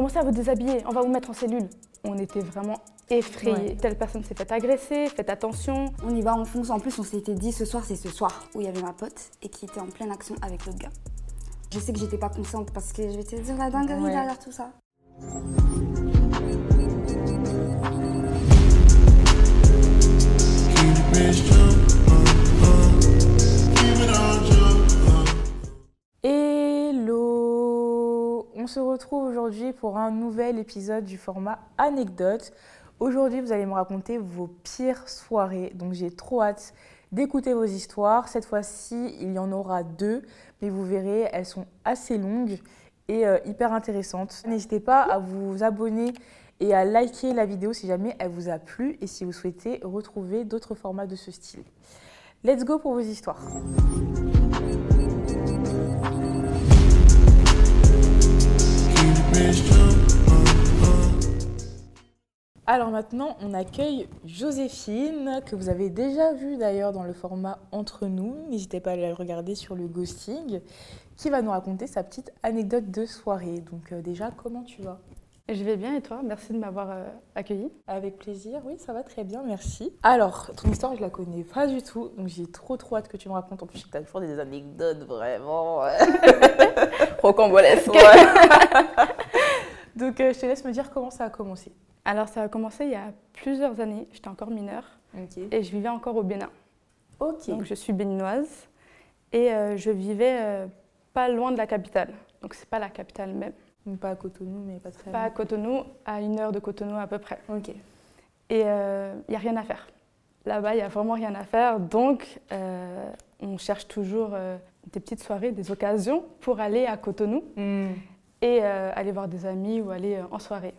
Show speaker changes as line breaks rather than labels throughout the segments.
commencez à vous déshabiller, on va vous mettre en cellule. On était vraiment effrayés. Telle personne s'est fait agresser, faites attention.
On y va, on fonce. En plus, on s'était dit ce soir, c'est ce soir où il y avait ma pote et qui était en pleine action avec l'autre gars. Je sais que j'étais pas consciente parce que je vais te dire la dinguerie derrière tout ça.
On se retrouve aujourd'hui pour un nouvel épisode du format anecdote. Aujourd'hui, vous allez me raconter vos pires soirées. Donc j'ai trop hâte d'écouter vos histoires. Cette fois-ci, il y en aura deux, mais vous verrez, elles sont assez longues et euh, hyper intéressantes. N'hésitez pas à vous abonner et à liker la vidéo si jamais elle vous a plu et si vous souhaitez retrouver d'autres formats de ce style. Let's go pour vos histoires. Alors maintenant, on accueille Joséphine, que vous avez déjà vue d'ailleurs dans le format Entre nous. N'hésitez pas à la regarder sur le ghosting, qui va nous raconter sa petite anecdote de soirée. Donc euh, déjà, comment tu vas?
Je vais bien et toi? Merci de m'avoir euh, accueillie.
Avec plaisir, oui, ça va très bien, merci. Alors, ton histoire, je la connais pas du tout, donc j'ai trop trop hâte que tu me racontes. En plus, je sais que tu as toujours des anecdotes vraiment
rocambolesques.
donc, euh, je te laisse me dire comment ça a commencé.
Alors, ça a commencé il y a plusieurs années. J'étais encore mineure et je vivais encore au Bénin.
Ok.
Donc, je suis béninoise et euh, je vivais euh, pas loin de la capitale. Donc, c'est pas la capitale même.
pas à Cotonou, mais pas très
Pas à Cotonou, à une heure de Cotonou à peu près.
Ok.
Et il n'y a rien à faire. Là-bas, il n'y a vraiment rien à faire. Donc, on cherche toujours des petites soirées, des occasions pour aller à Cotonou
Hmm.
Et aller voir des amis ou aller en soirée.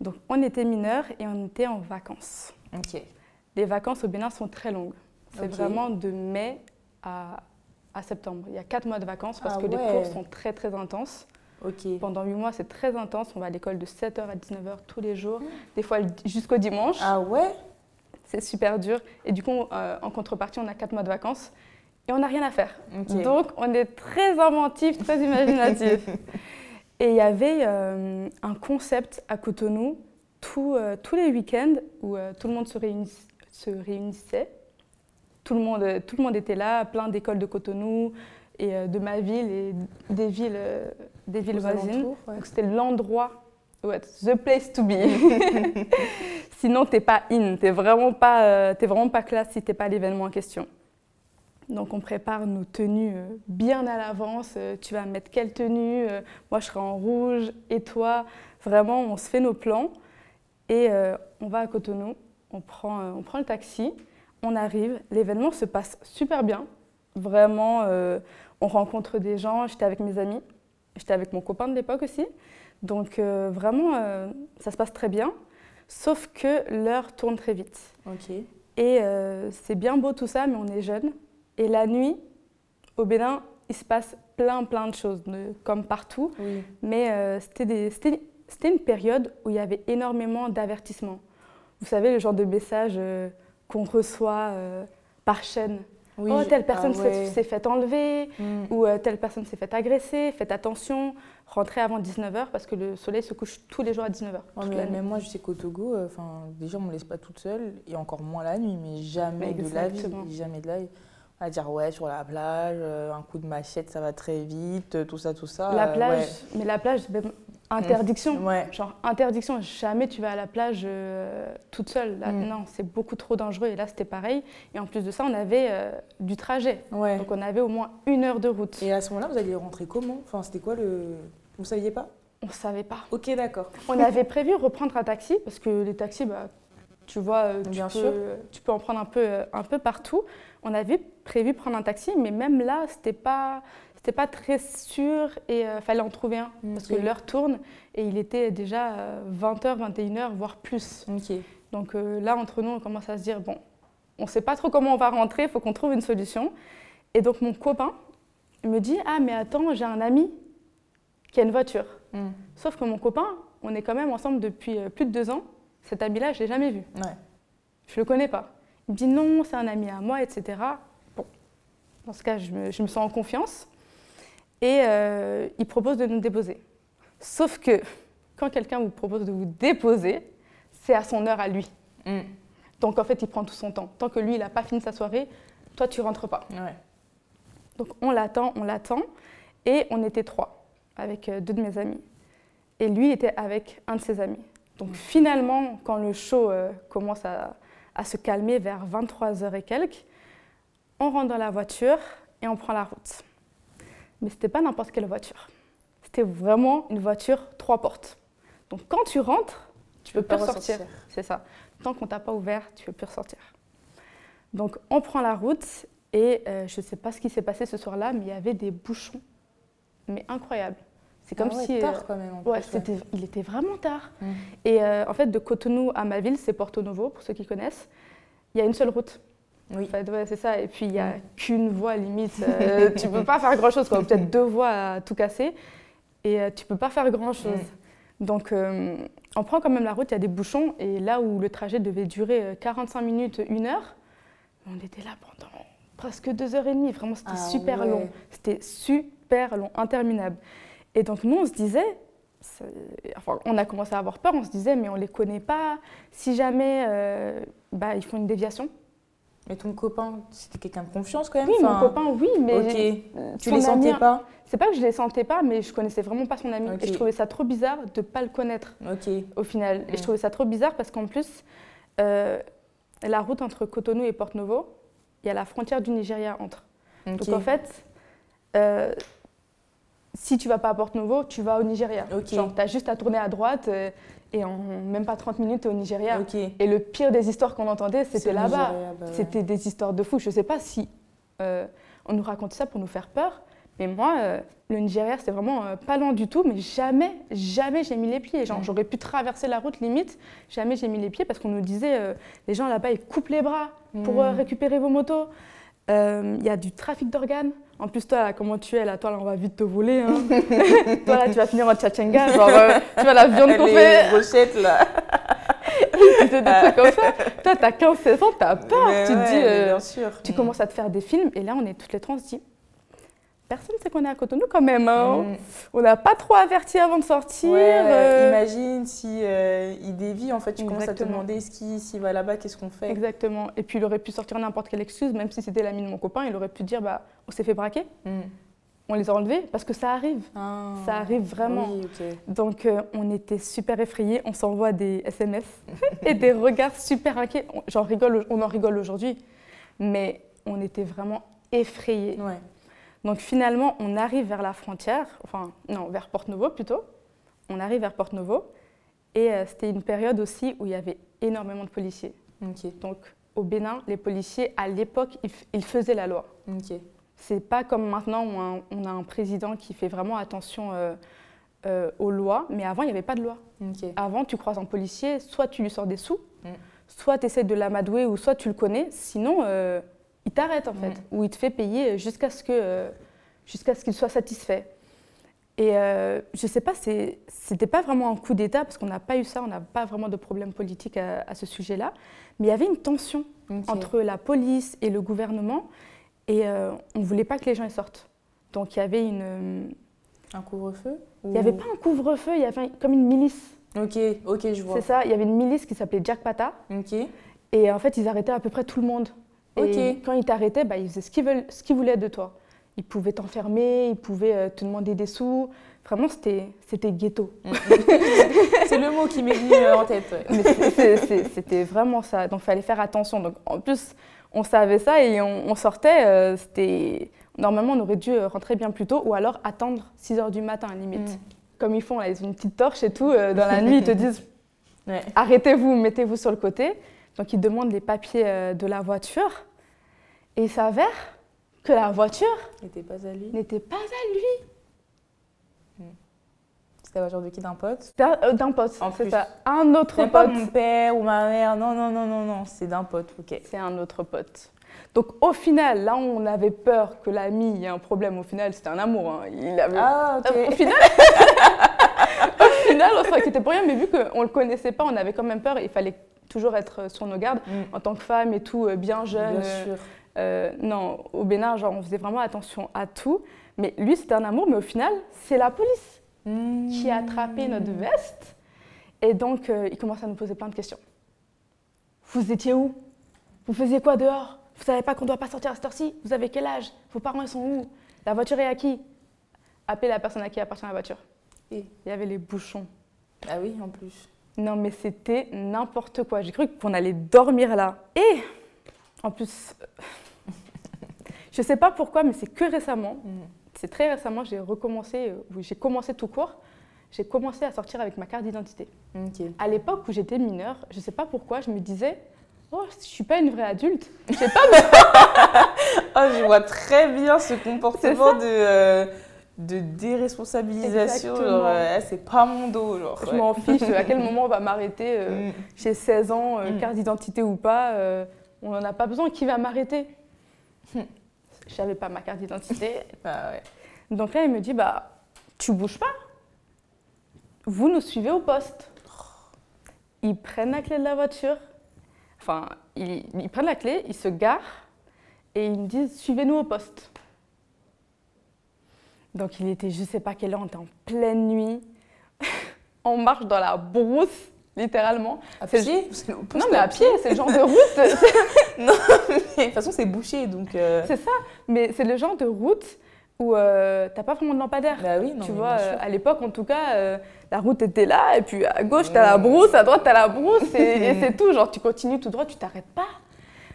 Donc on était mineurs et on était en vacances.
Ok.
Les vacances au Bénin sont très longues. C'est vraiment de mai à, à septembre. Il y a quatre mois de vacances parce
Ah
que les cours sont très très intenses.
Ok.
Pendant huit mois, c'est très intense. On va à l'école de 7h à 19h tous les jours, des fois jusqu'au dimanche.
Ah ouais?
C'est super dur. Et du coup, euh, en contrepartie, on a quatre mois de vacances et on n'a rien à faire. Donc, on est très inventif, très imaginatif. et il y avait euh, un concept à Cotonou tout, euh, tous les week-ends où euh, tout le monde se, réunis- se réunissait. Tout le, monde, tout le monde était là, plein d'écoles de Cotonou et de ma ville et des villes, des villes
Aux
voisines.
alentours, ouais.
Donc c'était l'endroit, ouais, the place to be. Sinon, t'es pas in, t'es vraiment pas, vraiment pas classe si t'es pas à l'événement en question. Donc on prépare nos tenues euh, bien à l'avance. Euh, tu vas mettre quelle tenue Euh, Moi, je serai en rouge. Et toi Vraiment, on se fait nos plans. Et on va à Cotonou. On prend, on prend le taxi. On arrive. L'événement se passe super bien. Vraiment, on rencontre des gens. J'étais avec mes amis. J'étais avec mon copain de l'époque aussi. Donc vraiment, ça se passe très bien. Sauf que l'heure tourne très vite. Et euh, c'est bien beau tout ça, mais on est jeune. Et la nuit, au Bénin, il se passe plein, plein de choses, de- comme partout.
Oui.
Mais euh, c'était une période où il y avait énormément d'avertissements. Vous savez, le genre de messages euh, qu'on reçoit euh, par chaîne.
Oui,
oh, telle personne
ah
s'est-
ouais.
s'est fait enlever,
Hmm.
ou euh, telle personne s'est fait agresser, faites attention, rentrez avant 19h parce que le soleil se couche tous les jours à 19h.
Ouais, mais même moi, je sais qu'au Togo, déjà, on me laisse pas toute seule, et encore moins la nuit, mais jamais de la vie, jamais de la vie. Va dire, ouais, sur la plage, euh, un coup de machette, ça va très vite, euh, tout ça, tout ça.
la
euh,
plage, mais la plage, même interdiction.
Ouais.
Genre interdiction, jamais tu vas à la plage euh, toute seule. Là,
Mm.
Non, c'est beaucoup trop dangereux. Et là, c'était pareil. Et en plus de ça, on avait euh, du trajet.
Ouais.
Donc on avait au moins une heure de route.
Et à ce moment-là, vous alliez rentrer comment? Enfin, c'était quoi le. Vous saviez pas?
On ne savait pas.
Ok, d'accord.
On avait prévu reprendre un taxi parce que les taxis, bah, tu vois, tu,
Bien
peux,
sûr.
tu peux en prendre un peu, un peu partout. On avait prévu prendre un taxi, mais même là, c'était pas, c'était pas très sûr et il fallait en trouver un parce que l'heure tourne et il était déjà euh, 20h, 21h, voire plus. Donc euh, là, entre nous, on commence à se dire, bon, on sait pas trop comment on va rentrer, il faut qu'on trouve une solution. Et donc mon copain me dit, ah mais attends, j'ai un ami qui a une voiture.
Hmm.
Sauf que mon copain, on est quand même ensemble depuis euh, plus de deux ans. Cet ami-là, je l'ai jamais vu.
Ouais.
Je le connais pas. Il me dit non, c'est un ami à moi, etc. Dans ce cas, je me, je me sens en confiance. Et euh, il propose de nous déposer. Sauf que quand quelqu'un vous propose de vous déposer, c'est à son heure à lui.
Mm.
Donc en fait, il prend tout son temps. Tant que lui, il n'a pas fini sa soirée, toi, tu rentres pas.
Ouais.
Donc on l'attend, on l'attend. Et on était trois, avec euh, deux de mes amis. Et lui était avec un de ses amis. Donc finalement, quand le show euh, commence à, à se calmer vers 23h et quelques, on rentre dans la voiture et on prend la route. Mais c'était pas n'importe quelle voiture. C'était vraiment une voiture trois portes. Donc quand tu rentres, tu peux
peux
plus ressortir. C'est ça. Tant qu'on t'a pas ouvert, tu peux plus ressortir. Donc on prend la route et euh, je ne sais pas ce qui s'est passé ce soir-là, mais il y avait des bouchons, mais incroyables. C'est comme
Ah ouais,
si euh,
tard quand même. en
ouais,
plus,
il était vraiment tard.
Mm.
Et euh, en fait, de Cotonou à ma ville, c'est Porto Novo, pour ceux qui connaissent. Il y a une seule route.
Oui.
En fait, ouais, c'est ça. Et puis, il n'y a qu'une voie limite. Euh, tu peux pas faire grand-chose, quoi. Peut-être deux voies à tout casser. Et euh, tu peux pas faire grand-chose.
Mm.
Donc, euh, on prend quand même la route, il y a des bouchons. Et là où le trajet devait durer euh, 45 minutes, une heure, on était là pendant presque deux heures et demie. Vraiment, c'était
Ah
super
ouais.
long. C'était super long, interminable. Et donc, nous, on se disait, enfin, on a commencé à avoir peur, on se disait, mais on les connaît pas. Si jamais euh, bah, ils font une déviation.
Mais ton copain, c'était quelqu'un de confiance quand même
Oui,
enfin,
mon copain, oui, mais
Ok.
euh,
Tu les
ami-
sentais pas
C'est pas que je les sentais pas, mais je connaissais vraiment pas son ami. Et je trouvais ça trop bizarre de pas le connaître
Ok.
au final. Et
Mm.
je trouvais ça trop bizarre parce qu'en plus, euh, la route entre Cotonou et Porto Novo, il y a la frontière du Nigeria entre. Donc en fait, euh, si tu vas pas à Porto Novo, tu vas au Nigeria.
Ok.
Genre, tu as juste à tourner à droite et en même pas 30 minutes, au Nigeria. Et le pire des histoires qu'on entendait, c'était là-bas.
Bah ouais.
C'était des histoires de fous. Je sais pas si euh, on nous racontait ça pour nous faire peur, mais moi, euh, le Nigeria, c'était vraiment euh, pas loin du tout, mais jamais, jamais j'ai mis les pieds. Genre, j'aurais pu traverser la route limite, jamais j'ai mis les pieds parce qu'on nous disait, les gens là-bas, ils coupent les bras pour
Mm.
euh, récupérer vos motos. Il y a du trafic d'organes. En plus, toi, là, comment tu es là? Toi, là, on va vite te voler. hein. toi, là, tu vas finir en tchatchenga. Genre, euh, tu vois la viande qu'on
Les
fait.
brochettes là.
Des trucs comme ça. Toi, t'as 15-16 ans, t'as peur.
Mais
tu te dis, euh,
bien sûr.
tu
Mm.
commences à te faire des films. Et là, on est toutes les trois, on se dit, personne ne sait qu'on est à Cotonou quand même. hein.
Mm.
On n'a pas trop averti avant de sortir.
Ouais,
euh,
imagine si euh, il dévie, en fait, tu commences à te demander s'il va là-bas, qu'est-ce qu'on fait
Exactement. Et puis, il aurait pu sortir n'importe quelle excuse, même si c'était l'ami de mon copain, il aurait pu dire, bah, on s'est fait braquer,
Mm.
on les a enlevés, parce que ça arrive.
Ah.
Ça arrive vraiment.
Oui.
Donc euh, on était super effrayés, on s'envoie des SMS et des regards super inquiets. On, j'en rigole, on en rigole aujourd'hui, mais on était vraiment effrayés.
Ouais.
Donc finalement, on arrive vers la frontière, enfin non, vers Porto Novo plutôt. On arrive vers Porto Novo et euh, c'était une période aussi où il y avait énormément de policiers. Donc au Bénin, les policiers, à l'époque, ils, faisaient la loi.
Ok.
C'est pas comme maintenant où un- on a un président qui fait vraiment attention euh, euh, aux lois, mais avant, il n'y avait pas de loi. Avant, tu croises un policier, soit tu lui sors des sous,
Mm.
soit tu essaies de l'amadouer, ou soit tu le connais, sinon il t'arrête en fait,
Mm.
ou il te fait payer jusqu'à ce que jusqu'à ce qu'il soit satisfait. Et euh, je sais pas, c'était pas vraiment un coup d'État, parce qu'on n'a pas eu ça, on n'a pas vraiment de problème politique à, à ce sujet-là, mais il y avait une tension entre la police et le gouvernement, et euh, on ne voulait pas que les gens y sortent. Donc il y avait une...
Un couvre-feu
Il n'y avait pas un couvre-feu, il y avait comme une milice.
Ok, ok, je vois.
C'est ça, il y avait une milice qui s'appelait Jack Pata.
Ok.
Et en fait, ils arrêtaient à peu près tout le monde. Et quand ils t'arrêtaient, bah, ils faisaient ce qu'ils, veulent, ce qu'ils voulaient de toi. Ils pouvaient t'enfermer, ils pouvaient euh, te demander des sous. Vraiment, c'était, c'était ghetto.
C'est le mot qui m'est venu euh, en tête. ouais.
Mais c'est- c'est- c'est- c'était vraiment ça. Donc, il fallait faire attention. Donc, en plus, on savait ça et on, on sortait. euh, c'était... Normalement, on aurait dû rentrer bien plus tôt ou alors attendre 6 heures du matin, limite.
Mm.
Comme ils font, là, ils ont une petite torche et tout. euh, dans la nuit, ils te disent
Ouais.
arrêtez-vous, mettez-vous sur le côté. Donc ils demandent les papiers de la voiture. Et il s'avère que la voiture
N'était pas à lui.
n'était pas à lui.
C'était la voiture de qui d'un pote?
C'était un- euh, d'un pote.
En
C'est
plus.
Un autre
C'est pas
pote.
mon père ou ma mère. Non, non, non, non, non. C'est d'un pote. Ok.
C'est un autre pote. Donc au final, là où on avait peur que l'ami ait un problème, au final c'était un amour. hein. Il avait...
Ah, ok.
Euh, Au final, au final, on s'inquiétait pour rien, mais vu qu'on ne le connaissait pas, on avait quand même peur. Il fallait toujours être sur nos gardes
Mm.
en tant que femme et tout, euh, bien jeune.
Bien
euh,
sûr.
Euh, non, au Bénin, genre, on faisait vraiment attention à tout. Mais lui, c'était un amour, mais au final, c'est la police qui a attrapé notre veste. Et donc, euh, il commence à nous poser plein de questions. Vous étiez où? Vous faisiez quoi dehors? Vous savez pas qu'on doit pas sortir à cette heure-ci? Vous avez quel âge? Vos parents, ils sont où? La voiture est à qui? Appelez la personne à qui appartient la voiture.
Et
Il y avait les bouchons.
Ah oui, en plus.
Non, mais c'était n'importe quoi. J'ai cru qu'on allait dormir là. Et en plus, je sais pas pourquoi, mais c'est que récemment, c'est très récemment, j'ai recommencé, euh, ou j'ai commencé tout court, j'ai commencé à sortir avec ma carte d'identité. À l'époque où j'étais mineure, je sais pas pourquoi, je me disais, oh, je suis pas une vraie adulte. Je sais pas,
Ah, je vois très bien ce comportement de, euh, de déresponsabilisation. Genre, euh, Ah, c'est pas mon dos. Genre,
je
ouais.
m'en fiche. À quel moment on va m'arrêter euh,
Mm.
J'ai 16 ans, euh,
Mm.
carte d'identité ou pas, on n'en a pas besoin. Qui va m'arrêter?
Mm.
J'avais pas ma carte d'identité.
Ah ouais.
Donc là, il me dit bah, tu bouges pas. Vous nous suivez au poste. Ils prennent la clé de la voiture. Enfin, ils, ils prennent la clé, ils se garent et ils me disent suivez-nous au poste. Donc il était, je sais pas quelle heure, on était en pleine nuit. on marche dans la brousse, littéralement.
À pied le
Non, mais à pied, c'est le genre de route.
Non, mais de toute façon, c'est bouché, donc... euh,
c'est ça. Mais c'est le genre de route où euh, t'as pas vraiment de lampadaire.
Bah oui, non,
tu vois, euh, à l'époque, en tout cas, euh, la route était là, et puis à gauche, t'as la brousse, à droite, t'as la brousse, et, et c'est tout. Genre, tu continues tout droit, tu t'arrêtes pas.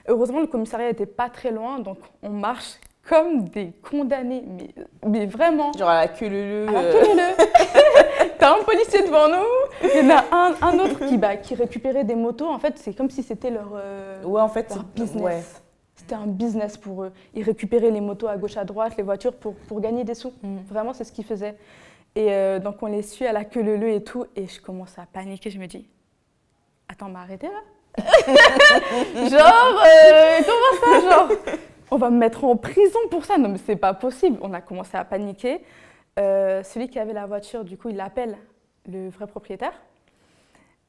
Heureusement, le commissariat était pas très loin, donc on marche comme des condamnés, mais, mais vraiment.
Genre à la queue leu
À la queue. T'as un policier devant nous, il y en a un, un autre qui, bah, qui récupérait des motos. En fait, c'est comme si c'était leur, euh,
Ouais, en fait,
leur
c'est...
business.
Ouais.
C'était un business pour eux. Ils récupéraient les motos à gauche, à droite, les voitures pour, pour gagner des sous.
Mm.
Vraiment, c'est ce qu'ils faisaient. Et euh, donc, on les suit à la queue leu et tout. Et je commence à paniquer. Je me dis, attends, m'a arrêté là Genre, euh, comment ça Genre, on va me mettre en prison pour ça Non, mais c'est pas possible. On a commencé à paniquer. Euh, celui qui avait la voiture, du coup, il appelle le vrai propriétaire.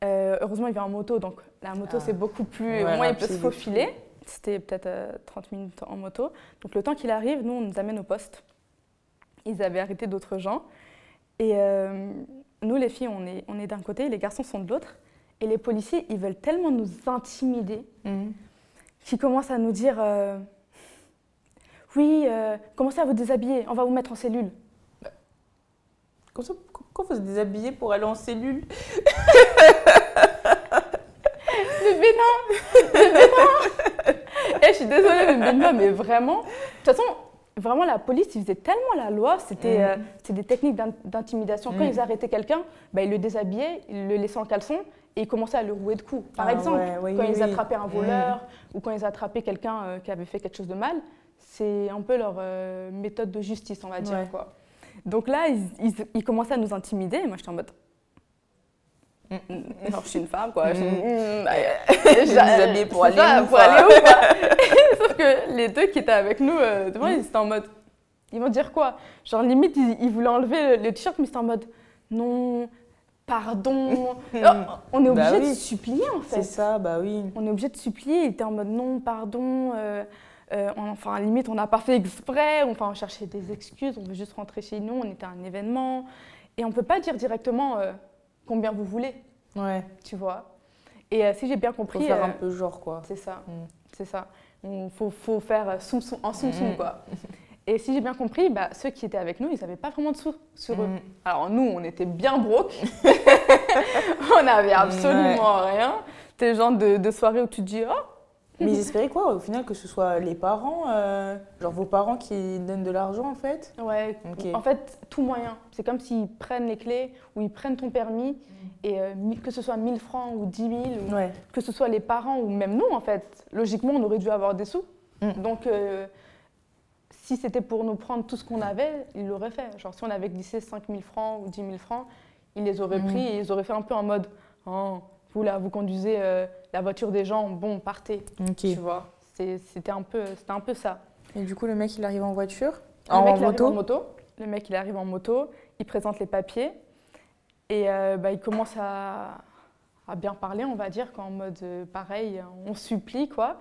Euh, heureusement, il vient en moto, donc la moto,
Ah.
c'est beaucoup plus.
Ouais,
au moins, il peut se faufiler. C'était peut-être euh, 30 minutes en moto. Donc, le temps qu'il arrive, nous, on nous amène au poste. Ils avaient arrêté d'autres gens. Et euh, nous, les filles, on est, on est d'un côté, les garçons sont de l'autre. Et les policiers, ils veulent tellement nous intimider
Mhm.
qu'ils commencent à nous dire Oui, commencez à vous déshabiller, on va vous mettre en cellule.
Comme ça, pourquoi vous êtes déshabillé pour aller en cellule
Le bénin Le bénin Eh, je suis désolée, le bénin, mais vraiment. De toute façon, vraiment, la police, ils faisaient tellement la loi, c'était
Mm.
euh, c'était des techniques d'in- d'intimidation. Quand
Mm.
ils arrêtaient quelqu'un, bah, ils le déshabillaient, ils le laissaient en caleçon et ils commençaient à le rouer de coups. Par
Ah
exemple,
ouais,
quand
oui,
ils
oui.
attrapaient un
Mm.
voleur ou quand ils attrapaient quelqu'un euh, qui avait fait quelque chose de mal, c'est un peu leur euh, méthode de justice, on va dire.
Ouais.
Quoi. Donc là, ils, ils- ils commençaient à nous intimider et moi, j'étais en mode.
Mm.
Mm, Genre, je suis une femme, quoi. Je suis-
Mm.
Bah,
déshabiller pour aller
ça,
où,
pour
quoi.
aller où, quoi. Sauf que les deux qui étaient avec nous euh, devant, ils étaient en mode. Ils vont dire quoi? Genre, limite, ils, ils voulaient enlever le, le t-shirt, mais c'était en mode. Non, pardon. Oh, on est obligé
Bah
de
oui.
supplier, en fait.
C'est ça, bah oui.
On est obligé de supplier. Il était en mode non, pardon. euh, euh, on- enfin, limite, on n'a pas fait exprès. Enfin, on cherchait des excuses. On veut juste rentrer chez nous. On était à un événement. Et on ne peut pas dire directement euh, combien vous voulez,
Ouais,
tu vois. Et euh, si j'ai bien
faut
compris.
faire
euh,
un peu genre, quoi.
c'est ça,
Mm.
c'est ça. Il faut, faut faire euh, soum soum, en soum soum,
Mm.
quoi. Et si j'ai bien compris, bah, ceux qui étaient avec nous, ils n'avaient pas vraiment de sous sur eux.
Mm.
Alors nous, on était bien broke. on n'avait absolument rien. C'était le genre de, de soirée où tu te dis, oh,
Mais ils espéraient quoi, au final, que ce soit les parents, euh, genre vos parents qui donnent de l'argent, en fait
ouais.
Ok.
En fait, tout moyen. C'est comme s'ils prennent les clés ou ils prennent ton permis. Et euh, que ce soit 1000 francs ou 10 000, ou
Ouais.
que ce soit les parents ou même nous, en fait, logiquement, on aurait dû avoir des sous.
Mm.
Donc, euh, si c'était pour nous prendre tout ce qu'on avait, ils l'auraient fait. Genre, si on avait glissé 5 000 francs ou 10 000 francs, ils les auraient
Mm.
pris et ils auraient fait un peu en mode Oh, vous là, vous conduisez euh, la voiture des gens, bon, partez. Tu vois, c'était un, peu- c'était un peu ça.
Et du coup, le mec, il arrive en voiture
Le
En
mec, il arrive
moto
en moto. Le mec, il arrive en moto, il présente les papiers et euh, bah, il commence à, à bien parler, on va dire, qu'en mode euh, pareil, on supplie, quoi.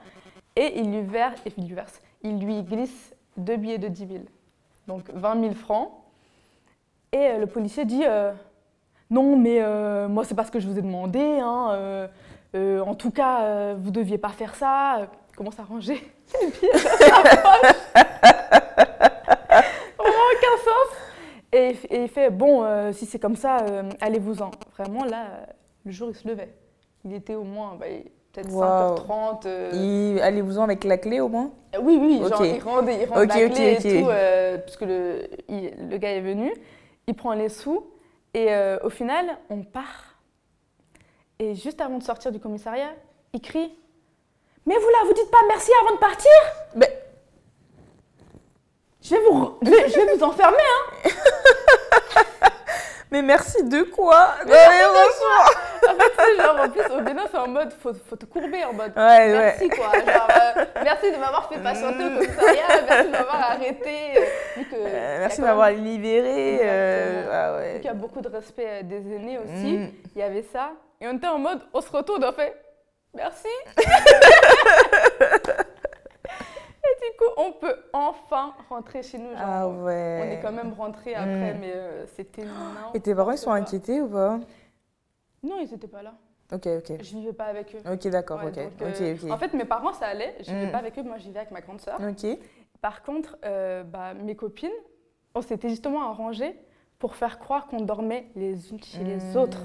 Et il lui, verse, il lui verse, il lui glisse deux billets de 10 000. Donc 20 000 francs. Et le policier dit Non, mais euh, moi, c'est pas ce que je vous ai demandé. hein, euh, euh, en tout cas, vous deviez pas faire ça. Commence à ranger les pieds dans sa poche. Vraiment aucun sens. Et, il f- et il fait Bon, si c'est comme ça, allez-vous-en. Vraiment, là, le jour, il se levait. Il était au moins bah, peut-être
Wow.
5h30. euh,
Il- Allez-vous-en avec la clé au moins?
Oui, oui, genre
Ok.
il rend, il rend
Ok,
la clé et tout, euh, parce que le, il- le gars est venu, il prend les sous, et euh, au final, on part. Et juste avant de sortir du commissariat, il crie Mais vous là, vous dites pas merci avant de partir
Mais-
je vais, vous, je, vais, je vais vous enfermer, hein
Mais merci de quoi Non, mais franchement.
En fait, c'est genre, en plus, au Bénin, c'est en mode faut, faut te courber, en mode
Ouais,
merci,
ouais.
quoi. Genre, euh, merci de m'avoir fait patienter au commissariat, merci de m'avoir arrêté. euh, vu que
Euh, merci de m'avoir
même-
libéré. euh, ah ouais.
il y a beaucoup de respect des aînés aussi.
Mm.
Il y avait ça. Et on était en mode, on se retourne, on fait merci. et du coup, on peut enfin rentrer chez nous. Genre,
Ah ouais.
On est quand même rentré après,
Mm.
mais euh, c'était
Et tes parents, ils sont inquiétés ou pas?
Non, ils n'étaient pas là.
Ok, ok.
Je vivais pas avec eux.
Ok, d'accord,
Ouais,
ok.
donc,
Ok,
euh,
ok.
En fait, mes parents, ça allait. Je vivais
Mm.
pas avec eux. Moi, je vivais avec ma grande sœur.
Ok.
Par contre, euh, bah, mes copines, on s'était justement arrangé pour faire croire qu'on dormait les unes chez les
Mm.
autres.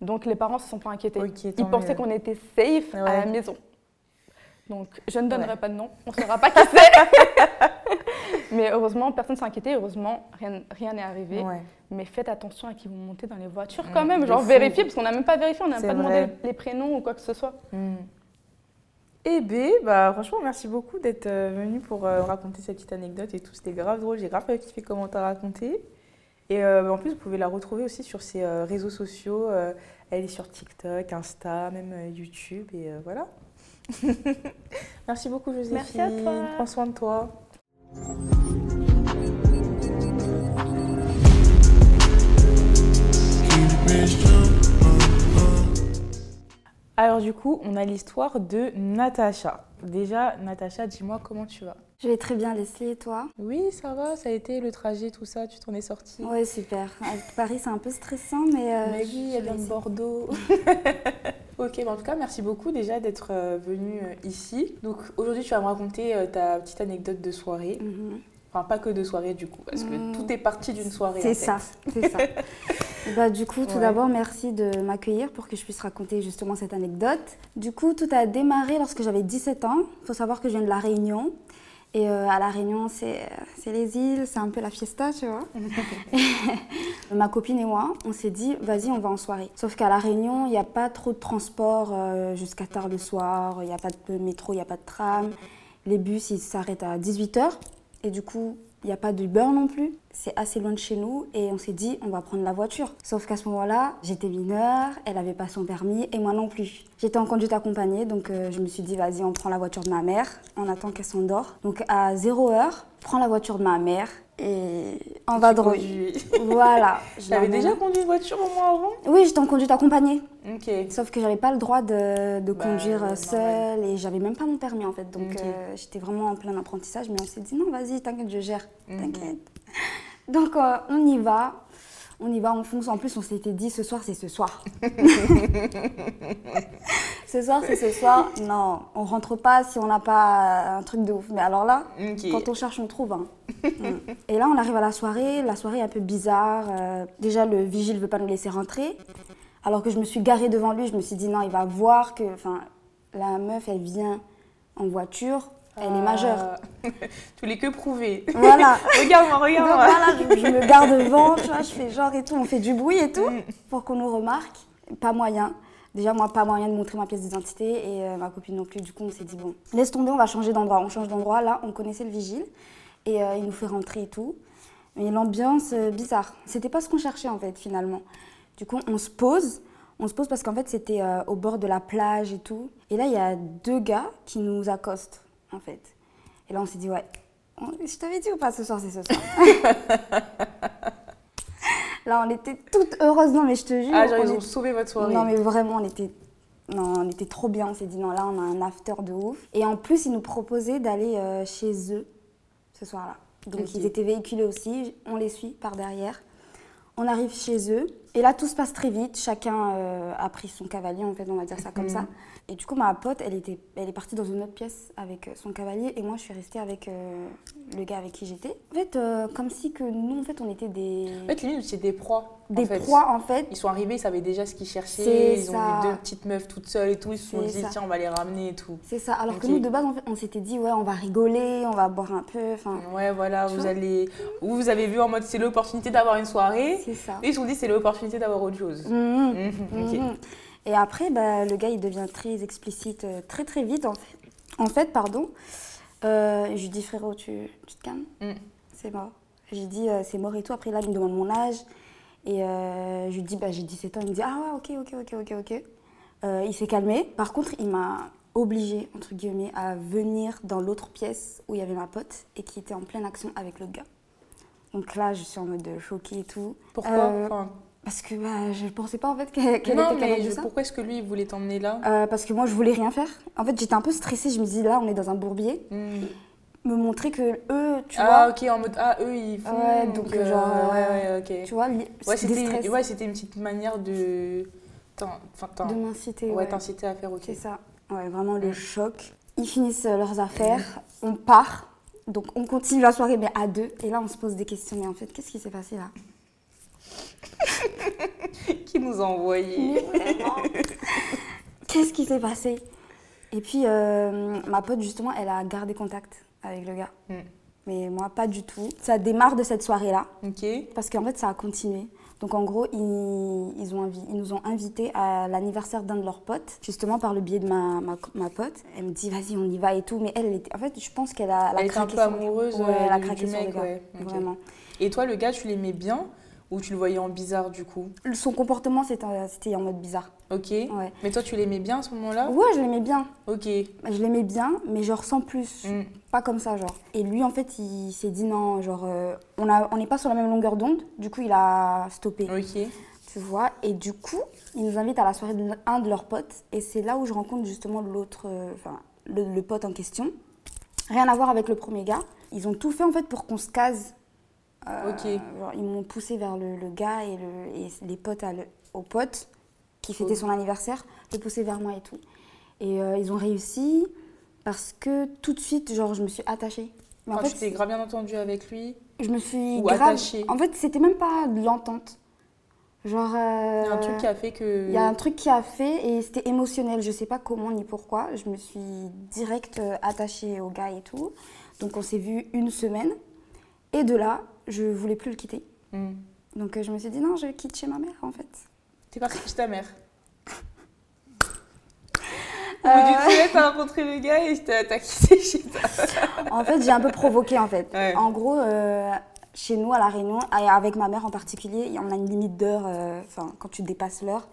Donc les parents se sont pas inquiétés.
Ok,
Ils pensaient qu'on était safe à la maison. Donc je ne donnerai
Ouais.
pas de nom, on ne saura pas qui c'est. Mais heureusement, personne ne s'est inquiété. Heureusement, rien n'est arrivé.
Ouais.
Mais faites attention à qui vous montez dans les voitures
Mm,
quand même. Genre vérifiez, parce qu'on n'a même pas vérifié, on n'a pas demandé les prénoms ou quoi que ce soit.
Hmm. Eh B, bah franchement merci beaucoup d'être euh, venu pour euh, raconter cette petite anecdote et tout. C'était grave drôle, j'ai grave kiffé comment t'as raconté. Et euh, en plus, vous pouvez la retrouver aussi sur ses euh, réseaux sociaux. elle est sur TikTok, Insta, même YouTube et voilà. merci beaucoup Joséphine.
Merci à toi.
Prends soin de toi. Alors du coup, on a l'histoire de Natacha. Déjà, Natacha, dis-moi comment tu vas
Je vais très bien, Leslie, et toi?
Oui, ça va, ça a été le trajet, tout ça, tu t'en es sortie
Ouais, super. Avec Paris, c'est un peu stressant, mais. euh,
Mais oui, elle vient de. Bordeaux. ok, bah en tout cas, merci beaucoup déjà d'être euh, venue euh, ici. Donc aujourd'hui, tu vas me raconter euh, ta petite anecdote de soirée.
Mhm.
Enfin, pas que de soirée du coup, parce que
Mm.
tout est parti d'une soirée.
C'est ça, c'est ça. bah, du coup, tout
Ouais.
d'abord, merci de m'accueillir pour que je puisse raconter justement cette anecdote. Du coup, tout a démarré lorsque j'avais 17 ans. Il faut savoir que je viens de La Réunion. Et euh, à La Réunion, c'est c'est les îles, c'est un peu la fiesta, tu vois. Ma copine et moi, on s'est dit, vas-y, on va en soirée. Sauf qu'à La Réunion, il n'y a pas trop de transport euh, jusqu'à tard le soir. Il n'y a pas de métro, il n'y a pas de tram. Les bus, ils s'arrêtent à 18h. Et du coup, il n'y a pas d'Uber non plus. C'est assez loin de chez nous. Et on s'est dit, on va prendre la voiture. Sauf qu'à ce moment-là, j'étais mineure, elle n'avait pas son permis et moi non plus. J'étais en conduite accompagnée, donc euh, je me suis dit, vas-y, on prend la voiture de ma mère. On attend qu'elle s'endort. Donc à 0 heure, prends la voiture de ma mère et on va
conduis.
Voilà. je
Tu avais
l'emmène.
déjà conduit une voiture au moins avant?
Oui, j'étais en conduite accompagnée.
Ok.
Sauf que j'avais pas le droit de, de
Bah,
conduire
normal.
seule et j'avais même pas mon permis en fait. Donc euh, j'étais vraiment en plein apprentissage. Mais on s'est dit non, vas-y, t'inquiète, je gère.
Mhm.
T'inquiète. Donc euh, on y va. On y va, on fonce. En plus, on s'était dit ce soir, c'est ce soir. ce soir, c'est ce soir. Non, on rentre pas si on n'a pas un truc de ouf. Mais alors là, quand on cherche, on trouve. hein. Mm. Et là, on arrive à la soirée. La soirée est un peu bizarre. Euh, déjà, le vigile ne veut pas nous laisser rentrer. Alors que je me suis garée devant lui, je me suis dit non, il va voir que enfin, la meuf, elle vient en voiture, elle est majeure.
Ah. tu voulais que prouver.
Voilà.
regarde-moi, regarde-moi.
voilà, je, je me garde devant, tu vois, je fais genre et tout, on fait du bruit et tout
Mm.
pour qu'on nous remarque. Pas moyen. Déjà, moi, pas moyen de montrer ma pièce d'identité et euh, ma copine non plus. Du coup, on s'est dit, bon, laisse tomber, on va changer d'endroit. On change d'endroit. Là, on connaissait le vigile et euh, il nous fait rentrer et tout. Mais l'ambiance, euh, bizarre. C'était pas ce qu'on cherchait en fait, finalement. Du coup, on se pose. On se pose parce qu'en fait, c'était euh, au bord de la plage et tout. Et là, il y a deux gars qui nous accostent, en fait. Et là, on s'est dit, ouais, on- je t'avais dit ou pas ce soir, c'est ce soir. là, on était toutes heureuses. Non, mais je te jure.
Ah, genre,
on
ils ont
est-
sauvé votre soirée.
non, mais vraiment, on était, non, on était trop bien. On s'est dit, non, là, on a un after de ouf. Et en plus, ils nous proposaient d'aller euh, chez eux ce soir-là. Donc, ils étaient véhiculés aussi. On les suit par derrière. On arrive chez eux. Et là, tout se passe très vite. Chacun euh, a pris son cavalier, en fait, on va dire ça comme
Mhm.
ça. Et du coup, ma pote, elle, était, elle est partie dans une autre pièce avec euh, son cavalier. Et moi, je suis restée avec euh, le gars avec qui j'étais. En fait, euh, comme si que nous, en fait, on était des,
En fait, limite, c'est des proies. en
des
fait.
proies, en fait.
Ils sont arrivés, ils savaient déjà ce qu'ils cherchaient. Ils ont vu deux petites meufs toutes seules et tout. Ils se sont dit,
ça.
tiens, on va les ramener et tout.
C'est ça. Alors que nous, de base, en fait, on s'était dit, ouais, on va rigoler, on va boire un peu. Enfin,
Ouais, voilà, vous allez. Ou vous avez vu en mode, c'est l'opportunité d'avoir une soirée.
c'est ça.
Et ils se sont dit, c'est l'opportunité d'avoir autre chose.
Mhm,
ok.
Mhm. Et après, bah, le gars, il devient très explicite euh, très très vite, en fait. En fait, pardon. Euh, je lui dis, frérot, tu, tu te calmes
Mm.
C'est mort. Je lui dis, euh, c'est mort et tout. Après, là, il me demande mon âge. Et euh, je lui dis, bah, j'ai 17 ans. Il me dit, ah ouais, ok, ok, ok, ok, ok. Il s'est calmé. Par contre, il m'a obligé, entre guillemets, à venir dans l'autre pièce où il y avait ma pote et qui était en pleine action avec l'autre gars. Donc là, je suis en mode choquée et tout.
Pourquoi? Enfin,
Parce que bah, je ne pensais pas en fait qu'elle était capable
mais
de
je-
ça.
pourquoi est-ce que lui, il voulait t'emmener là?
Euh, parce que moi, je voulais rien faire. En fait, j'étais un peu stressée. Je me dis, là, on est dans un bourbier.
Hmm.
Me montrer que eux, tu
Ah,
vois,
ok, en mode, ah, eux, ils font.
Ouais, donc,
euh,
genre, euh,
Ouais, ouais, ok.
tu vois,
Ouais, c'était ouais, une petite manière de. t'in-
de m'inciter.
Ouais,
Ouais,
t'inciter à faire, ok.
c'est ça. Ouais, vraiment le
Mm.
choc. Ils finissent leurs affaires, on part. Donc, on continue la soirée, mais à deux. Et là, on se pose des questions. Mais en fait, qu'est-ce qui s'est passé là?
Qui nous a envoyé
Qu'est-ce qui s'est passé? Et puis, euh, ma pote, justement, elle a gardé contact avec le gars.
Mm.
Mais moi, pas du tout. Ça démarre de cette soirée-là. Parce qu'en fait, ça a continué. Donc en gros, ils, ils ont invi- ils nous ont invités à l'anniversaire d'un de leurs potes, justement par le biais de ma, ma, ma pote. Elle me dit, vas-y, on y va et tout. Mais elle, elle était... en fait, je pense qu'elle a, elle a
Elle était un
craqué
peu amoureuse
Ouais,
euh,
elle a
du,
craqué
du mec, ouais.
Vraiment.
Et toi, le gars, tu l'aimais bien? Ou tu le voyais en bizarre du coup
Son comportement, c'était c'était en mode bizarre.
Ok.
Ouais.
Mais toi, tu l'aimais bien à ce moment-là?
Ouais, je l'aimais bien.
Ok.
Je l'aimais bien, mais genre sans plus.
Hmm.
Pas comme ça, genre. Et lui, en fait, il s'est dit non, genre, euh, on n'est pas sur la même longueur d'onde. Du coup, il a stoppé.
Ok.
Tu vois? Et du coup, il nous invite à la soirée d'un de leurs potes. Et c'est là où je rencontre justement l'autre, euh, enfin, le, le pote en question. Rien à voir avec le premier gars. Ils ont tout fait en fait pour qu'on se case. Euh, genre, ils m'ont poussé vers le, le gars et, le, et les potes à le- au pote qui fêtait son anniversaire, le pousser vers moi et tout. Et euh, ils ont réussi parce que tout de suite, genre, je me suis attachée. Mais en
Enfin,
fait,
tu t'es grave bien entendu avec lui
je me suis
Ou
grave.
attachée.
En fait, c'était même pas de l'entente. Genre.
Il y a un
euh,
truc qui a fait que.
il y a un truc qui a fait et c'était émotionnel. Je sais pas comment ni pourquoi. Je me suis direct euh, attachée au gars et tout. Donc on s'est vu une semaine. Et de là, je voulais plus le quitter.
Hmm.
Donc euh, je me suis dit non, je quitte chez ma mère en fait.
T'es partie chez ta mère
Euh.
Au bout d'une semaine, t'as rencontré le gars et t'as quitté chez ta
En fait, j'ai un peu provoqué en fait.
Ouais.
En gros, euh, chez nous à la Réunion, avec ma mère en particulier, on a une limite d'heure. euh, Enfin, quand tu dépasses l'heure,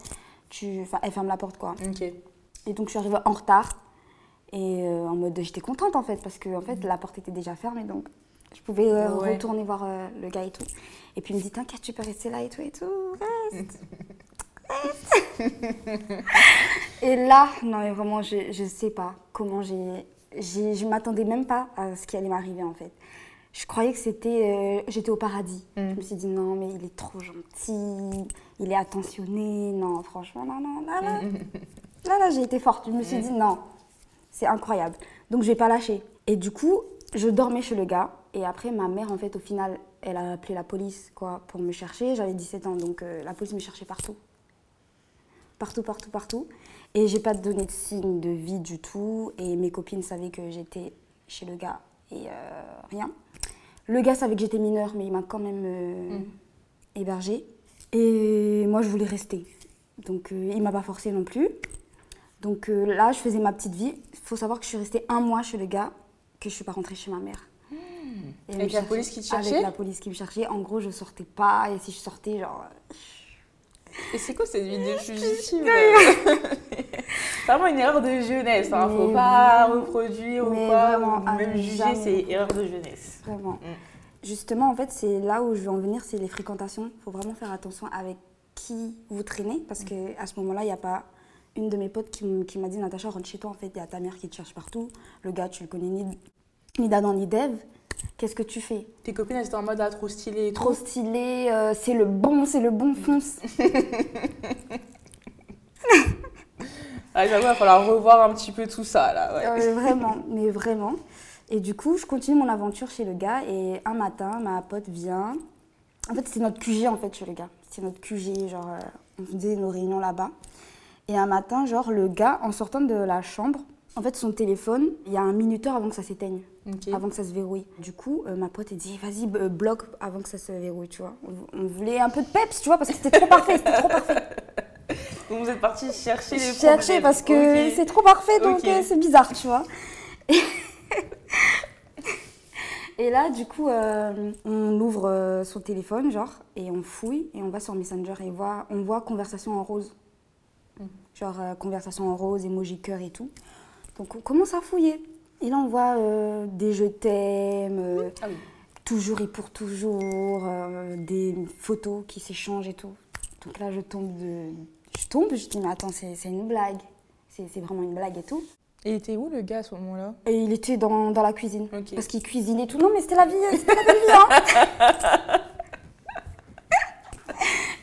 tu, elle ferme la porte quoi.
Ok.
Et donc je suis arrivée en retard. Et euh, en mode, j'étais contente en fait, parce que en fait, la porte était déjà fermée, donc je pouvais euh,
Ouais.
retourner voir euh, le gars et tout. Et puis il me dit, t'inquiète, tu peux rester là et tout et tout, reste. Reste. et là, non mais vraiment, je, je sais pas comment j'ai... j'ai- Je m'attendais même pas à ce qui allait m'arriver en fait. Je croyais que c'était... euh, J'étais au paradis.
Mm.
Je me suis dit, non mais il est trop gentil, il est attentionné, non franchement, non, non, là, là. Là, là, j'ai été forte. Je me suis dit, non, c'est incroyable. Donc, je vais pas lâcher. Et du coup, je dormais chez le gars. Et après, ma mère, en fait, au final, elle a appelé la police quoi, pour me chercher. J'avais 17 ans, donc euh, la police me cherchait partout. Partout, partout, partout. Et j'ai pas donné de signe de vie du tout. Et mes copines savaient que j'étais chez le gars et euh, rien. Le gars savait que j'étais mineure, mais il m'a quand même euh, hébergée. Et moi, je voulais rester. Donc, il m'a pas forcée non plus. Donc là, je faisais ma petite vie. Il faut savoir que je suis restée un mois chez le gars, que je suis pas rentrée chez ma mère. Et
Avec la police qui te cherchait
Avec la police qui me cherchait. En gros, je sortais pas. Et si je sortais, genre...
Et c'est quoi cette vidéo fugitive C'est vraiment une erreur de jeunesse, hein. faut
Mais
pas reproduire ou pas,
vraiment,
même juger, c'est erreur de jeunesse.
Vraiment.
Mm.
Justement, en fait, c'est là où je veux en venir, c'est les fréquentations. Il faut vraiment faire attention avec qui vous traînez, parce que à ce moment-là, il n'y a pas une de mes potes qui m'a dit Natacha, rentre chez toi, en fait, il y a ta mère qui te cherche partout. Le gars, tu le connais ni, ni d'Adam ni d'Ève. Qu'est-ce que tu fais
Tes copines, elles étaient en mode ah, trop stylé et
Trop stylé, euh, c'est le bon, c'est le bon fonce.
Ah, j'avoue, il va falloir revoir un petit peu tout ça là. Ouais.
Euh, vraiment, mais vraiment. Et du coup, je continue mon aventure chez le gars et un matin, ma pote vient. En fait, c'était notre QG en fait chez le gars. C'était notre QG, genre euh, on faisait nos réunions là-bas. Et un matin, genre le gars, en sortant de la chambre, en fait, son téléphone, il y a un minuteur avant que ça s'éteigne, avant que ça se verrouille. Du coup, euh, ma pote, elle dit, vas-y, euh, bloque avant que ça se verrouille, tu vois. On, on voulait un peu de peps, tu vois, parce que c'était trop parfait, c'était trop parfait.
Donc vous êtes partis chercher les
chercher parce que c'est trop parfait, donc euh, c'est bizarre, tu vois. Et, et là, du coup, euh, on ouvre son téléphone, genre, et on fouille, et on va sur Messenger et voit, on voit conversation en rose.
Mm.
Genre, conversation en rose, emoji cœur et tout. Donc, on commence à fouiller. Et là, on voit euh, des je t'aime, euh,
Ah oui.
toujours et pour toujours, euh, des photos qui s'échangent et tout. Donc là, je tombe de... Je tombe, je dis, mais attends, c'est une blague. C'est vraiment une blague et tout.
Et il était où le gars à ce moment-là?
Et il était dans, dans la cuisine.
Ok.
Parce qu'il cuisinait tout. Non, mais c'était la vie, c'était la belle vie, hein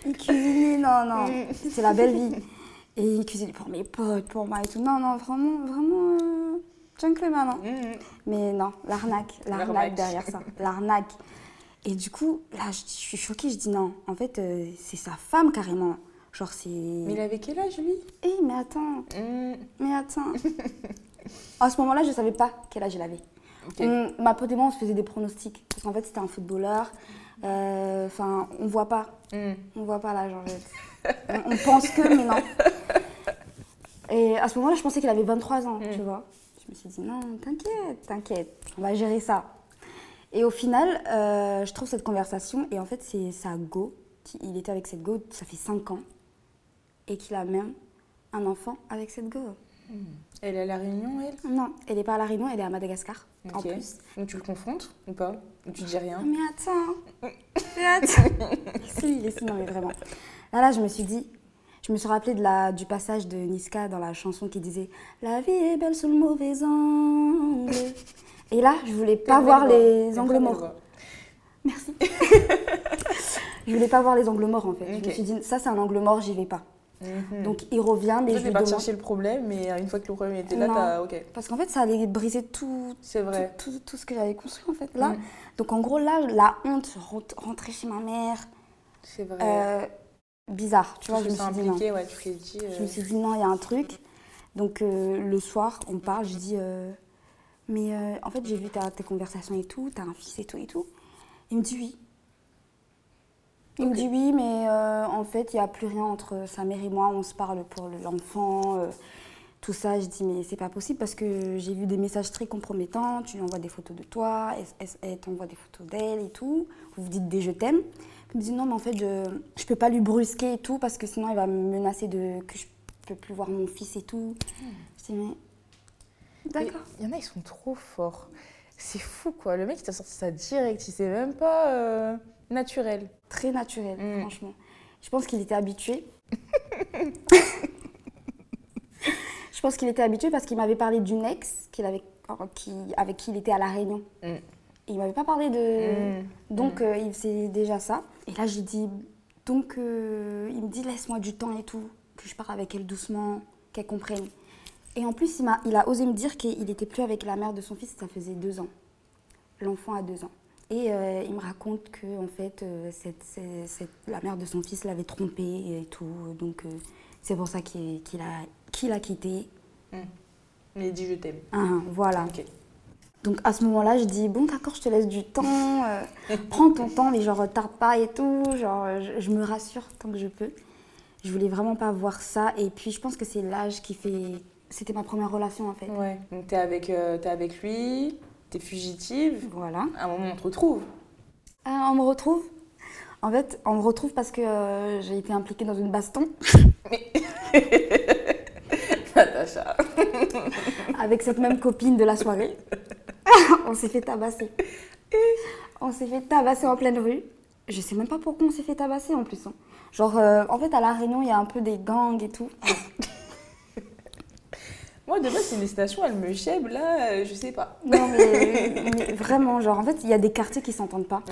Il cuisinait, non, non, c'est la belle vie. Et il cuisinait pour mes potes, pour moi et tout. Non, non, vraiment, vraiment, euh, gentleman, hein.
Mhm.
Mais non, l'arnaque,
L'arnaque.
derrière ça, l'arnaque. Et du coup, là, je, je suis choquée, je dis non, en fait, euh, c'est sa femme carrément. Genre, c'est.
Mais il avait quel âge lui?
Eh, mais attends,
Mhm.
mais attends. à ce moment-là, je ne savais pas quel âge il avait. On- ma pote et moi, on se faisait des pronostics. Parce qu'en fait, c'était un footballeur. Euh, Enfin, on voit pas.
Mhm.
On voit pas l'âge, en fait. On, on pense que, mais non. Et à ce moment-là, je pensais qu'il avait 23 ans, tu vois. Je me suis dit, non, t'inquiète, t'inquiète, on va gérer ça. Et au final, euh, je trouve cette conversation, et en fait, c'est sa go. qui- Il était avec cette go, ça fait 5 ans. Et qu'il a même un enfant avec cette go.
Elle est à la Réunion, elle?
Non, elle n'est pas à La Réunion, elle est à Madagascar, en
Ok.
plus.
Donc tu le confrontes ou pas? Ou tu dis rien?
Mais attends, mais attends. si, laisse non mais vraiment. Là, là, je me suis dit, je me suis rappelé de la, du passage de Niska dans la chanson qui disait La vie est belle sous le mauvais angle. Et là, je voulais pas voir les angles morts. Merci. je voulais pas voir les angles morts en fait. Je me suis dit, ça c'est un angle mort, j'y vais pas.
Mhm.
Donc il revient, mais
Toi,
je
t'es
lui
pas
demande.
chercher le problème, mais euh, une fois que le problème était là,
Non.
t'as. Ok.
Parce qu'en fait, ça allait briser tout,
C'est vrai.
tout, tout- tout ce que j'avais construit en fait. Là,
Mm.
donc en gros, là, la honte, rent- rentrer chez ma mère,
C'est vrai.
euh, bizarre. Tu vois, je me suis dit non.
ouais, tu dit.
Je me
euh,
suis dit non, il y a un truc. Donc euh, le soir, on parle, je dis euh, mais euh, en fait j'ai vu ta, tes conversations et tout, t'as un fils et tout et tout. Il me dit oui. Il me dit oui, mais euh, en fait il n'y a plus rien entre sa mère et moi, on se parle pour l'enfant, euh, tout ça. Je dis mais c'est pas possible parce que j'ai vu des messages très compromettants, tu lui envoies des photos de toi, elle, elle- elle t'envoie des photos d'elle et tout, vous vous dites des je t'aime. Il me dit non mais en fait je, je peux pas lui brusquer et tout parce que sinon il va me menacer de que je peux plus voir mon fils et tout. Je dis mais d'accord.
Il y en a, ils sont trop forts. C'est fou, quoi. Le mec, il t'a sorti ça direct. Il s'est même pas euh, naturel.
Très naturel,
Mm.
franchement. Je pense qu'il était habitué. je pense qu'il était habitué parce qu'il m'avait parlé d'une ex qu'il avait, qui, avec qui il était à La Réunion.
Mm.
Et il m'avait pas parlé de...
Mm.
Donc euh, il faisait déjà ça. Et là, j'ai dit... Donc euh, il me dit laisse-moi du temps et tout, que je parle avec elle doucement, qu'elle comprenne. Et en plus, il, m'a- il a osé me dire qu'il n'était plus avec la mère de son fils, ça faisait deux ans. L'enfant a deux ans. Et euh, il me raconte que en fait, euh, cette- cette- cette- la mère de son fils l'avait trompé et tout. Donc euh, c'est pour ça qu'il qu'il a, qu'il a quitté.
Mais il dit je t'aime.
Ah, voilà.
Ok.
Donc à ce moment-là, je dis bon d'accord, je te laisse du temps, euh, prends ton temps, mais genre tarde pas et tout, genre euh, je, je me rassure tant que je peux. Je voulais vraiment pas voir ça et puis je pense que c'est l'âge qui fait. C'était ma première relation en fait.
Ouais. Donc t'es avec, euh, t'es avec lui, t'es fugitive.
Voilà.
À un moment, on te retrouve.
Ah, on me retrouve? En fait, on me retrouve parce que euh, j'ai été impliquée dans une baston
Natacha.
avec cette même copine de la soirée. on s'est fait tabasser. On s'est fait tabasser en pleine rue. Je sais même pas pourquoi on s'est fait tabasser en plus. hein. Genre, euh, en fait, à La Réunion, il y a un peu des gangs et tout.
Moi, de base, c'est une destination, elle me chèbe, là, euh, je sais pas.
Non, mais, mais vraiment, genre, en fait, il y a des quartiers qui s'entendent pas.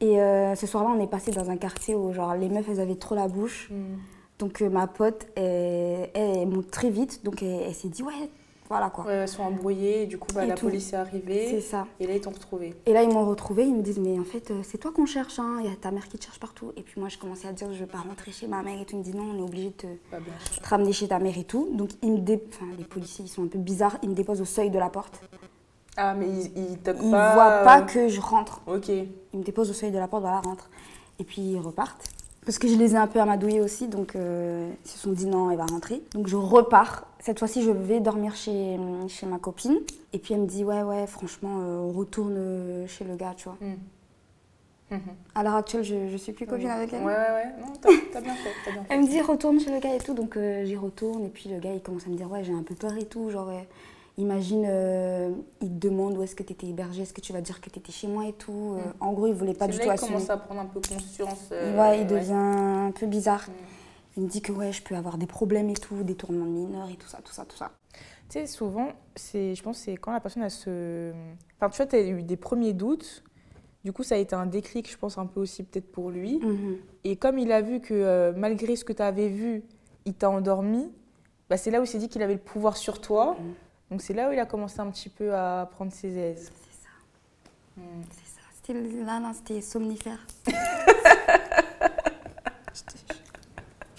Et euh, ce soir-là, on est passé dans un quartier où, genre, les meufs, elles avaient trop la bouche.
Hmm.
Donc, euh, ma pote, elle, elle, elle monte très vite. Donc, elle, elle s'est dit, ouais, voilà quoi.
Ouais, elles sont embrouillées, et du coup, bah,
Et
la
tout.
police est
C'est
arrivée,
ça.
et là, ils t'ont retrouvé.
Et là, ils m'ont retrouvée, ils me disent, mais en fait, euh, c'est toi qu'on cherche, hein. il y a ta mère qui te cherche partout. Et puis moi, je commençais à dire, je veux pas rentrer chez ma mère et tout. Ils me disent, non, on est obligé de te,
Pas sûr.
te ramener chez ta mère et tout. Donc, ils me dé... enfin, les policiers, ils sont un peu bizarres, ils me déposent au seuil de la porte.
Ah, mais ils, ils toquent
Ils
pas.
voient pas
euh,
que je rentre.
Ok.
Ils me déposent au seuil de la porte, voilà, rentre. Et puis, ils repartent. Parce que je les ai un peu amadoués aussi, donc euh, ils se sont dit non, elle va rentrer. Donc je repars. Cette fois-ci, je vais dormir chez, chez ma copine. Et puis elle me dit ouais, ouais, franchement, euh, on retourne euh, chez le gars, tu vois.
Hmm. Mhm.
À l'heure actuelle, je, je suis plus copine avec elle.
Ouais, ouais, ouais. Non, t'as bien fait, t'as bien fait.
Elle me dit retourne chez le gars et tout, donc euh, j'y retourne. Et puis le gars, il commence à me dire ouais, j'ai un peu peur et tout. Genre, euh, imagine, euh, il te demande où est-ce que tu étais hébergé, est-ce que tu vas dire que tu étais chez moi et tout. Euh,
Mm.
En gros, il voulait pas
C'est
du tout
il
assumer.
commence à prendre un peu conscience. euh,
ouais, il devient un peu bizarre.
Mm.
Il me dit que ouais, je peux avoir des problèmes et tout, des tournements mineurs et tout ça, tout ça, tout ça.
Tu sais, souvent, c'est, je pense que c'est quand la personne a se. Enfin, tu vois, tu as eu des premiers doutes. Du coup, ça a été un déclic, je pense, un peu aussi peut-être pour lui.
Mhm.
Et comme il a vu que euh, malgré ce que tu avais vu, il t'a endormi, bah, c'est là où il s'est dit qu'il avait le pouvoir sur toi.
Mhm.
Donc c'est là où il a commencé un petit peu à prendre ses aises.
C'est ça,
Mm.
c'est ça. C'était là, là, c'était somnifère.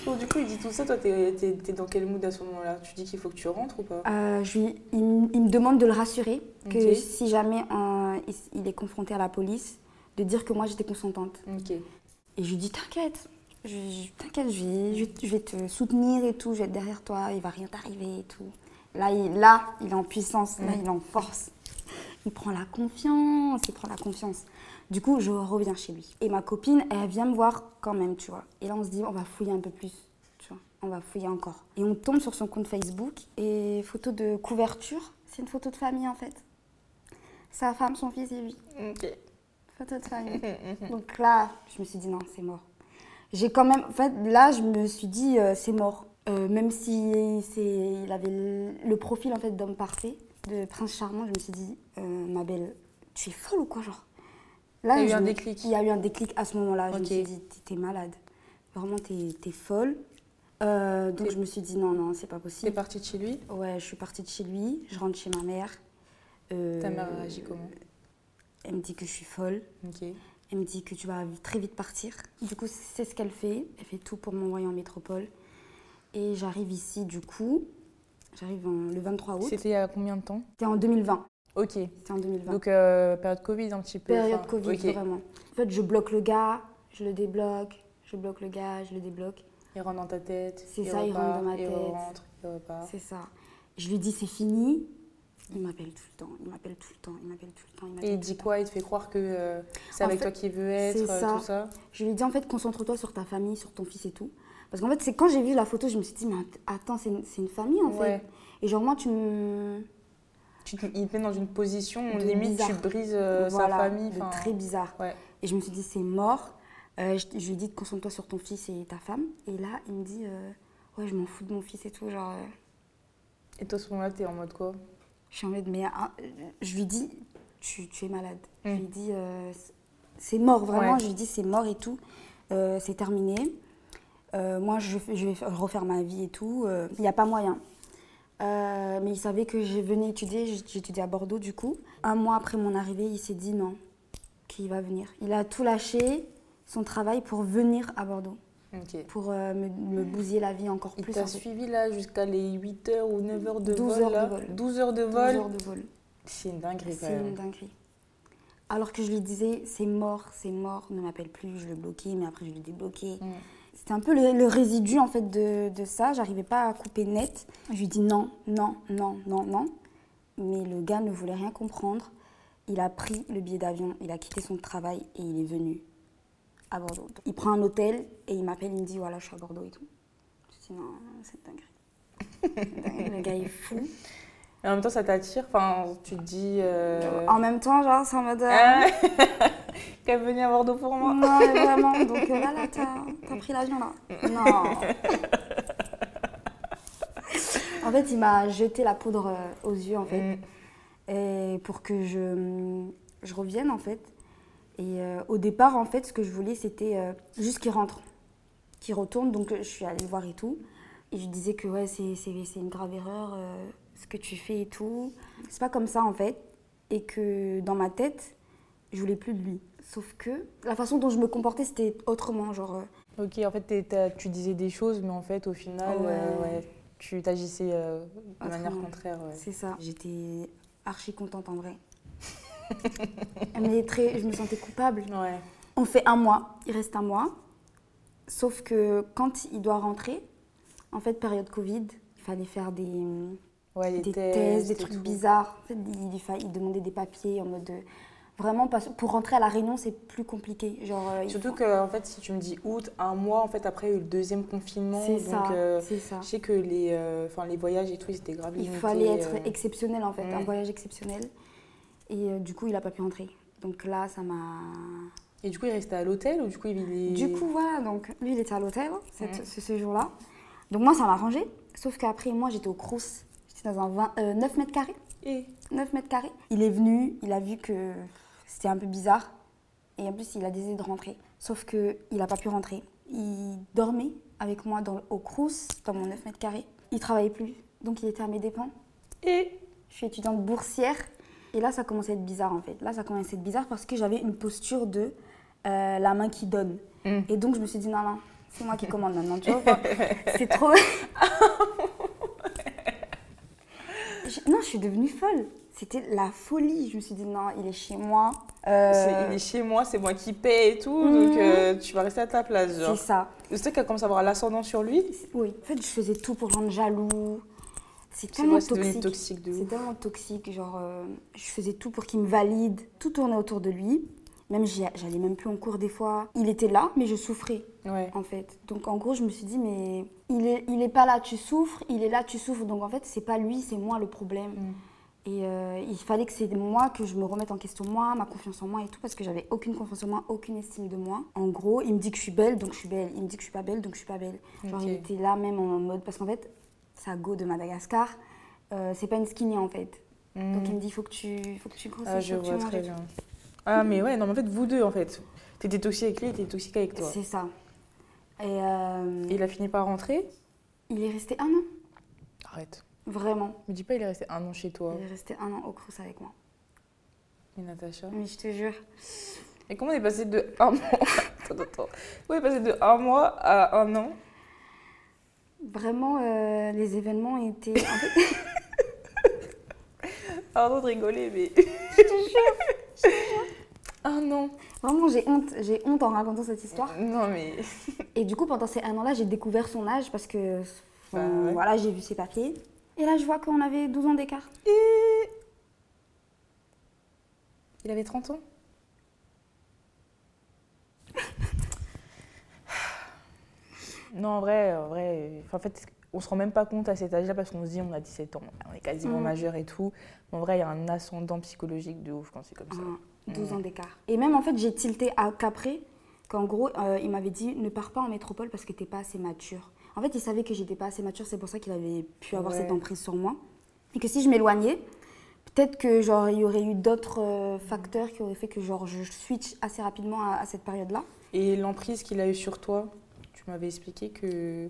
Donc, du coup, il dit tout ça, toi, t'es, dans quel mood à ce moment-là? Tu dis qu'il faut que tu rentres ou pas?
Euh, je lui- il, me demande de le rassurer que si jamais euh, il, est confronté à la police, de dire que moi j'étais consentante. Et je lui dis t'inquiète, je, je- t'inquiète, je vais, je, vais- je vais te soutenir et tout, je vais être derrière toi, il va rien t'arriver et tout. Là il, là, il est en puissance, là il est en force. Il prend la confiance, il prend la confiance. Du coup, je reviens chez lui. Et ma copine, elle vient me voir quand même, tu vois. Et là, on se dit, on va fouiller un peu plus, tu vois. On va fouiller encore. Et on tombe sur son compte Facebook et photo de couverture. C'est une photo de famille, en fait. Sa femme, son fils et lui.
Ok.
Photo de famille. Donc là, je me suis dit non, c'est mort. J'ai quand même, en fait, là, je me suis dit euh, c'est mort. Euh, même si c'est, il avait le, profil en fait d'homme parfait, de prince charmant, je me suis dit euh, ma belle, tu es folle ou quoi genre? Là,
Il y a eu un déclic.
Il y a eu un déclic à ce moment-là. Je me suis dit t'es- t'es malade. Vraiment, t'es es folle. Euh, donc
T'es-
je me suis dit non, non, c'est pas
T'es
possible.
partie de chez lui?
Ouais, je suis partie de chez lui, je rentre chez ma mère.
Ta mère a réagi comment?
Elle me dit que je suis folle.
Ok.
Elle me dit que tu vas très vite partir. Du coup, c'est ce qu'elle fait. Elle fait tout pour m'envoyer en métropole. Et j'arrive ici, du coup, j'arrive le 23 août.
C'était il y a combien de temps?
C'était en 2020.
Ok.
C'était en 2020.
Donc, euh, période Covid un petit peu.
Période
enfin,
Covid, vraiment. En fait, je bloque le gars, je le débloque, je bloque le gars, je le débloque.
Il rentre dans ta tête.
C'est ça, il rentre dans ma
Il
tête.
rentre, il repart.
C'est ça. Je lui dis c'est fini. Il m'appelle tout le temps, il m'appelle tout le temps, il m'appelle tout le temps. il
Et il dit quoi? Il te fait croire que euh, c'est avec
fait,
toi qu'il veut être, euh,
ça.
tout ça?
Je lui dit en fait concentre-toi sur ta famille, sur ton fils et tout. Parce qu'en fait c'est quand j'ai vu la photo, je me suis dit mais attends c'est une, famille en
Ouais.
fait. Et genre moi tu me...
Tu te- Il te met dans une position où
De
limite tu
bizarre.
brises euh,
voilà,
sa famille.
de très bizarre.
Ouais.
Et je me suis dit c'est mort. Euh, je, je lui ai dit concentre-toi sur ton fils et ta femme. Et là il me dit euh, ouais je m'en fous de mon fils et tout. Genre euh,
Et toi, à ce moment-là, t'es en mode quoi?
Je suis en mode mais ah, je lui dis tu, tu es malade. Je
Mm.
lui dis c'est mort vraiment.
Ouais.
Je lui dis c'est mort et tout. C'est terminé. Euh, moi, je, vais faire- refaire ma vie et tout. Euh, Il n'y a pas moyen. Euh, mais il savait que je venais étudier. J'étudiais à Bordeaux, du coup. Un mois après mon arrivée, il s'est dit non, qu'il va venir. Il a tout lâché, son travail, pour venir à Bordeaux. Pour euh, me, me bousiller la vie encore
Il
plus.
t'a
en fait.
suivi là jusqu'à les 8 heures ou 9 heures de
12
vol
heures de vol.
12 heures de
12
vol
heures de vol.
C'est une dinguerie quand
C'est une dinguerie. Alors que je lui disais, c'est mort, c'est mort, ne m'appelle plus, je le bloquais, mais après je le débloquais.
Mm.
C'était un peu le, le résidu en fait de, de ça, j'arrivais pas à couper net. Je lui dis non, non, non, non, non. Mais le gars ne voulait rien comprendre. Il a pris le billet d'avion, il a quitté son travail et il est venu à Bordeaux. Il prend un hôtel et il m'appelle, il me dit voilà, je suis à Bordeaux et tout. Je dis non, c'est dinguerie. le gars est fou.
Et en même temps, ça t'attire? Enfin, tu te dis. euh,
En même temps, genre, c'est en mode.
Qu'elle venait à Bordeaux pour moi.
Non, mais vraiment. Donc euh, là, là, t'as pris l'avion là. Non. En fait, il m'a jeté la poudre euh, aux yeux, en fait,
Mm.
et pour que je, je revienne, en fait. Et euh, au départ, en fait, ce que je voulais, c'était euh, juste qu'il rentre, qu'il retourne. Donc, je suis allée le voir et tout. Et je disais que, ouais, c'est une grave erreur, euh, ce que tu fais et tout. C'est pas comme ça, en fait. Et que dans ma tête, je voulais plus de lui. Sauf que la façon dont je me comportais, c'était autrement. Genre, euh,
Ok, en fait, tu disais des choses, mais en fait, au final,
Ouais.
euh, ouais, tu t'agissais euh, de manière contraire. ouais.
C'est ça. J'étais archi contente en vrai. Mais très, je me sentais coupable. On fait un mois, il reste un mois. Sauf que quand il doit rentrer, en fait, période Covid, il fallait faire des, des
tests,
des trucs
tout.
bizarres. En fait, il, il demandait des papiers en mode. de- Vraiment, parce- pour rentrer à la Réunion, c'est plus compliqué. Genre, euh,
Surtout
faut-
que, en fait, si tu me dis août, un mois, en fait, après, il y a eu le deuxième confinement.
C'est ça,
euh,
ça.
je sais que les, euh, enfin, les voyages et tout, ils étaient grave
Il
limités,
fallait être
euh.
exceptionnel en fait, un
Mm.
voyage exceptionnel. Et du coup, il n'a pas pu rentrer. Donc là, ça m'a.
Et du coup, il restait à l'hôtel ou du coup, il est...
Du coup, voilà, donc lui, il était à l'hôtel
Mm.
ce, ce jour-là. Donc moi, ça m'a arrangé. Sauf qu'après, moi, j'étais au Crous. J'étais dans un 20, euh, 9 mètres carrés.
Et
9 mètres carrés. Il est venu, il a vu que c'était un peu bizarre. Et en plus, il a décidé de rentrer. Sauf qu'il n'a pas pu rentrer. Il dormait avec moi dans, au Crous, dans mon 9 mètres carrés. Il travaillait plus. Donc il était à mes dépens.
Et
Je suis étudiante boursière. Et là, ça commençait à être bizarre en fait. Là, ça commençait à être bizarre parce que j'avais une posture de euh, la main qui donne.
Mm.
Et donc, je me suis dit, non, non, c'est moi qui commande maintenant, tu vois. C'est trop. Non, je suis devenue folle. C'était la folie. Je me suis dit, non, il est chez moi. Euh,
c'est- il est chez moi, c'est moi qui paie et tout,
Mhm.
donc euh, tu vas rester à ta place,
c'est ça.
Tu sais qu'elle commence à avoir l'ascendant sur lui
Oui. En fait, je faisais tout pour rendre jaloux. C'est
C'est
tellement
c'est
toxique. C'est tellement toxique, genre euh, je faisais tout pour qu'il me valide, tout tournait autour de lui. Même j'allais même plus en cours des fois. Il était là, mais je souffrais
Ouais.
en fait. Donc en gros, je me suis dit mais il est il est pas là, tu souffres, il est là, tu souffres. Donc en fait, c'est pas lui, c'est moi le problème.
Mm.
Et euh, il fallait que c'est moi que je me remette en question moi, ma confiance en moi et tout parce que j'avais aucune confiance en moi, aucune estime de moi. En gros, il me dit que je suis belle, donc je suis belle. Il me dit que je suis pas belle, donc je suis pas belle. Genre il était là même en mode parce qu'en fait, sa go de Madagascar, euh, c'est pas une skinny en fait. Donc il me dit, il faut que tu, faut que tu grossisses,
Ah, je
faut que tu
vois
manges
très bien. Ah, mais ouais, non, mais en fait, vous deux, en fait. T'étais toxique avec lui, il était toxique avec toi.
C'est ça. Et euh,
Et il a fini par rentrer?
il est resté un an,
Arrête.
Vraiment.
Me dis pas, il est resté un an chez toi.
Il est resté un an au Crous avec moi.
Et Natacha?
Mais je te jure.
Et comment on est passé de un mois Attends, attends. On est passé de un mois à un an?
Vraiment, euh, les événements étaient.
Pardon de rigoler, mais. Un an
vraiment, j'ai honte. J'ai honte en racontant cette histoire.
Non, mais.
Et du coup, pendant ces un an-là, j'ai découvert son âge parce que.
Bah ouais.
Voilà, j'ai vu ses papiers. Et là, je vois qu'on avait 12 ans d'écart.
Et... Il avait 30 ans Non, en vrai, en vrai, en fait, on se rend même pas compte à cet âge-là parce qu'on se dit on a 17 ans, on est quasiment
Mm.
majeur et tout. Mais en vrai, il y a un ascendant psychologique de ouf quand c'est comme ça.
Ah, 12
Mm.
ans d'écart. Et même en fait, j'ai tilté à qu'après, qu'en gros, euh, il m'avait dit ne pars pas en métropole parce que t'es pas assez mature. En fait, il savait que j'étais pas assez mature, c'est pour ça qu'il avait pu avoir
Ouais.
cette emprise sur moi. Et que si je m'éloignais, peut-être que genre il y aurait eu d'autres euh, facteurs qui auraient fait que genre je switch assez rapidement à, à cette période-là.
Et l'emprise qu'il a eue sur toi, tu m'avais expliqué que.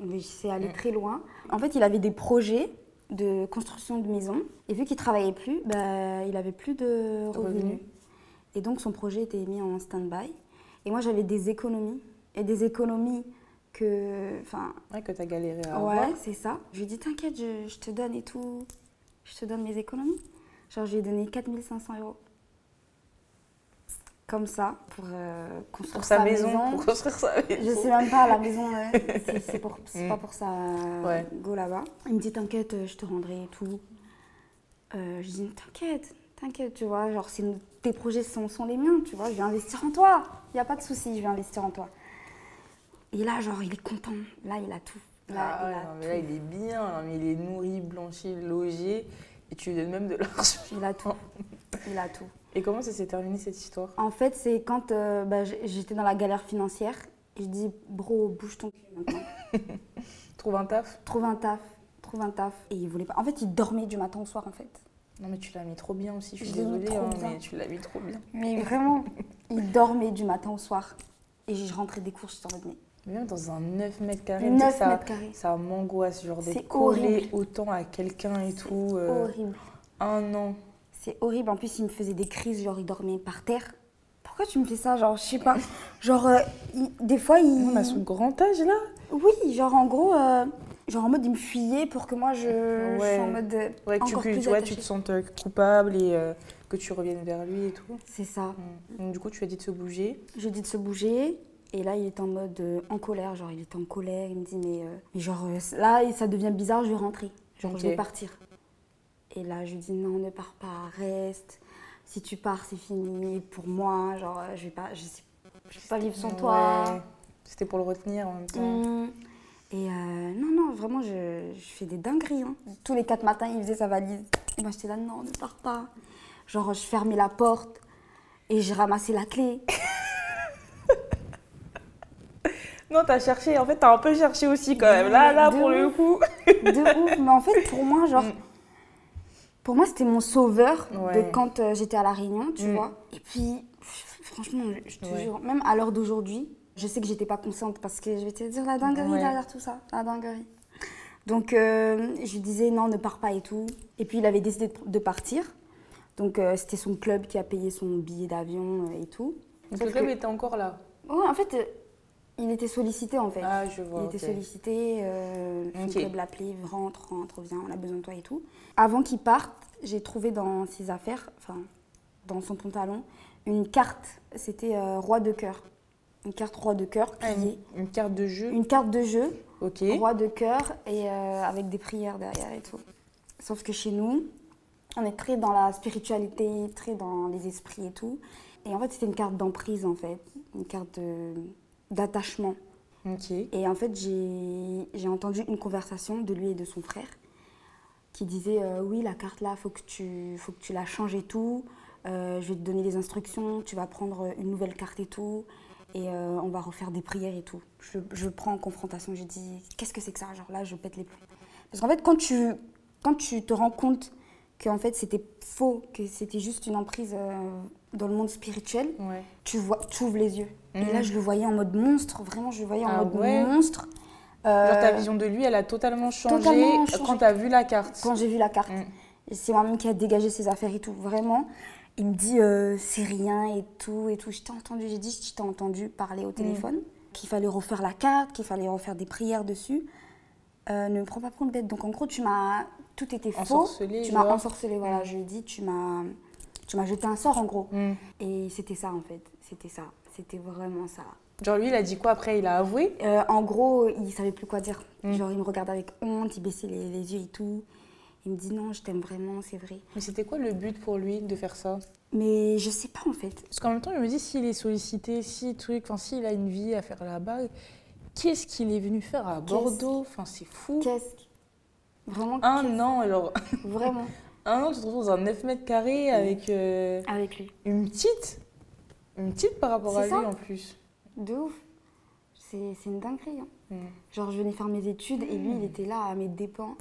Mais c'est allé
Mm.
très loin. En fait, il avait des projets de construction de maisons. Et vu qu'il travaillait plus, bah, il avait plus de revenus.
Revenus.
Et donc, son projet était mis en stand-by. Et moi, j'avais des économies. Et des économies que... Enfin,
Ouais, que t'as galéré à
ouais,
avoir.
c'est ça. Je lui ai dit, t'inquiète, je, je te donne et tout. Je te donne mes économies. Genre, je lui ai donné 4500 euros. Comme ça, pour euh, construire
Pour sa maison, pour construire sa maison.
je sais même pas, la maison, euh, c'est- c'est pour- c'est
Mm.
pas pour ça. euh,
Ouais.
Go là-bas. Il me dit, t'inquiète, je te rendrai et tout. Euh, je dis, t'inquiète, t'inquiète, tu vois. Genre, c'est tes projets sont, sont les miens, tu vois. Je vais investir en toi. Il n'y a pas de souci, je vais investir en toi. Et là, genre, il est content. Là, il a tout. Là,
Ah
il a
non, mais là, il est bien, non, mais il est nourri, blanchi, logé, et tu lui donnes même de l'argent.
Il a tout. Il a tout.
Et comment ça s'est terminé cette histoire?
En fait, c'est quand euh, bah, j'étais dans la galère financière. Je dis, bro, bouge ton cul maintenant.
Trouve un taf?
Trouve un taf. trouve un taf. Et il voulait pas. En fait, il dormait du matin au soir, en fait.
Non, mais tu l'as mis trop bien aussi, je suis
Je
désolée, hein, mais tu l'as mis trop bien.
Mais vraiment, il dormait du matin au soir. Et je rentrais des cours, j'étais en mode, mais
Même dans un 9 mètres carrés,
9
tu sais que ça,
mètres carrés.
ça m'angoisse, genre d'être collé
horrible.
autant à quelqu'un et tout. euh,
Horrible.
un an.
C'est horrible. En plus, il me faisait des crises, genre il dormait par terre. Pourquoi tu me fais ça Genre, je sais pas. Genre, euh, il- des fois, il.
On a son grand âge là
Oui, genre en gros, euh, genre en mode il me fuyait pour que moi je, je sois en mode euh,
Ouais, que tu,
encore
puisses-
plus
ouais,
attachée.
tu te sentes coupable et que tu reviennes vers lui et tout.
C'est ça.
Mm. Donc, du coup, tu as dit de se bouger.
Je dis de se bouger. Et là, il est en mode euh, en colère. Genre, il était en colère. Il me dit, mais, euh, mais genre, euh, là, ça devient bizarre, je vais rentrer. Genre, je vais partir. Et là, je lui dis, non, ne pars pas, reste. Si tu pars, c'est fini pour moi. Genre, je vais pas, je sais, je pas vivre sans toi.
C'était pour le retenir en même temps.
Hum. Et non, non, vraiment, je, je fais des dingueries. hein. Tous les quatre matins, il faisait sa valise. Et moi, j'étais là, non, ne pars pas. Genre, je fermais la porte et je ramassais la clé.
Non, t'as cherché. En fait, t'as un peu cherché aussi quand même. Là, là,
De
pour le coup.
De ouf. Mais en fait, pour moi, genre,
Mm.
pour moi, c'était mon sauveur
Ouais.
de quand euh, j'étais à La Réunion, tu
Mm.
vois. Et puis, franchement, je te
Ouais.
jure, même à l'heure d'aujourd'hui, je sais que j'étais pas consciente parce que je vais te dire la dinguerie
Ouais.
derrière tout ça, la dinguerie. Donc, euh, je lui disais non, ne pars pas et tout. Et puis, il avait décidé de- partir. Donc, euh, c'était son club qui a payé son billet d'avion et tout.
Donc, le club
que-
était encore là.
Ouais, en fait, il était sollicité en fait.
Ah, je vois.
Il était sollicité, euh,
Ok.
club l'appelait, rentre, rentre, viens, on a besoin de toi et tout. Avant qu'il parte, j'ai trouvé dans ses affaires, enfin dans son pantalon, une carte. C'était euh, roi de cœur. Une carte roi de cœur
Ah,
qui
une,
est
une carte de jeu.
une carte de jeu,
Ok.
roi de cœur, et euh, avec des prières derrière et tout. Sauf que chez nous, on est très dans la spiritualité, très dans les esprits et tout. Et en fait, c'était une carte d'emprise en fait, une carte de- d'attachement. Et en fait, j'ai entendu une conversation de lui et de son frère qui disait euh, Oui, la carte là, faut que tu, faut que tu la changes et tout. Euh, je vais te donner les instructions, tu vas prendre une nouvelle carte et tout. Et euh, on va refaire des prières et tout. Je, je prends en confrontation, je dis Qu'est-ce que c'est que ça? Genre là, je pète les plombs. Parce qu'en fait, quand tu, quand tu te rends compte qu'en fait c'était faux, que c'était juste une emprise dans le monde spirituel,
Ouais.
tu vois, tu ouvres les yeux. Et
Mhm.
là, je le voyais en mode monstre, vraiment, je le voyais en
Ah
mode
ouais
monstre.
Genre,
Euh,
ta vision de lui, elle a totalement changé,
totalement changé.
quand t'as vu la carte.
Quand j'ai vu la carte,
Mm.
Et c'est moi-même qui a dégagé ses affaires et tout, vraiment. Il me dit, euh, c'est rien et tout, et tout. Je t'ai entendu, j'ai dit, je t'ai entendu parler
Mm.
au téléphone, qu'il fallait refaire la carte, qu'il fallait refaire des prières dessus. Euh, ne me prends pas pour une bête. Donc en gros, tu m'as. Tout était faux. Tu m'as ensorcelé, voilà. Je lui dis, tu m'as. Tu m'as jeté un sort en gros.
Mm.
Et c'était ça en fait. C'était ça. C'était vraiment ça.
Genre, lui, il a dit quoi après? Il a avoué?
Euh, en gros, il savait plus quoi dire.
Mm.
Genre, il me regardait avec honte, il baissait les, les yeux et tout. Il me dit non, je t'aime vraiment, c'est vrai.
Mais c'était quoi le but pour lui de faire ça?
Mais je sais pas en fait.
Parce qu'en même temps, je me dis, s'il est sollicité, si truc, enfin, s'il a une vie à faire là-bas, qu'est-ce qu'il est venu faire à Bordeaux? Enfin, c'est fou.
Qu'est-ce que- Vraiment,
Un an, alors.
Vraiment.
Un an, tu te retrouves dans un 9 mètres carrés avec euh,
Avec lui.
une petite. Une petite par rapport à lui en plus.
De ouf. C'est une dinguerie. hein.
Mm.
Genre, je venais faire mes études et lui, il était là à mes dépens.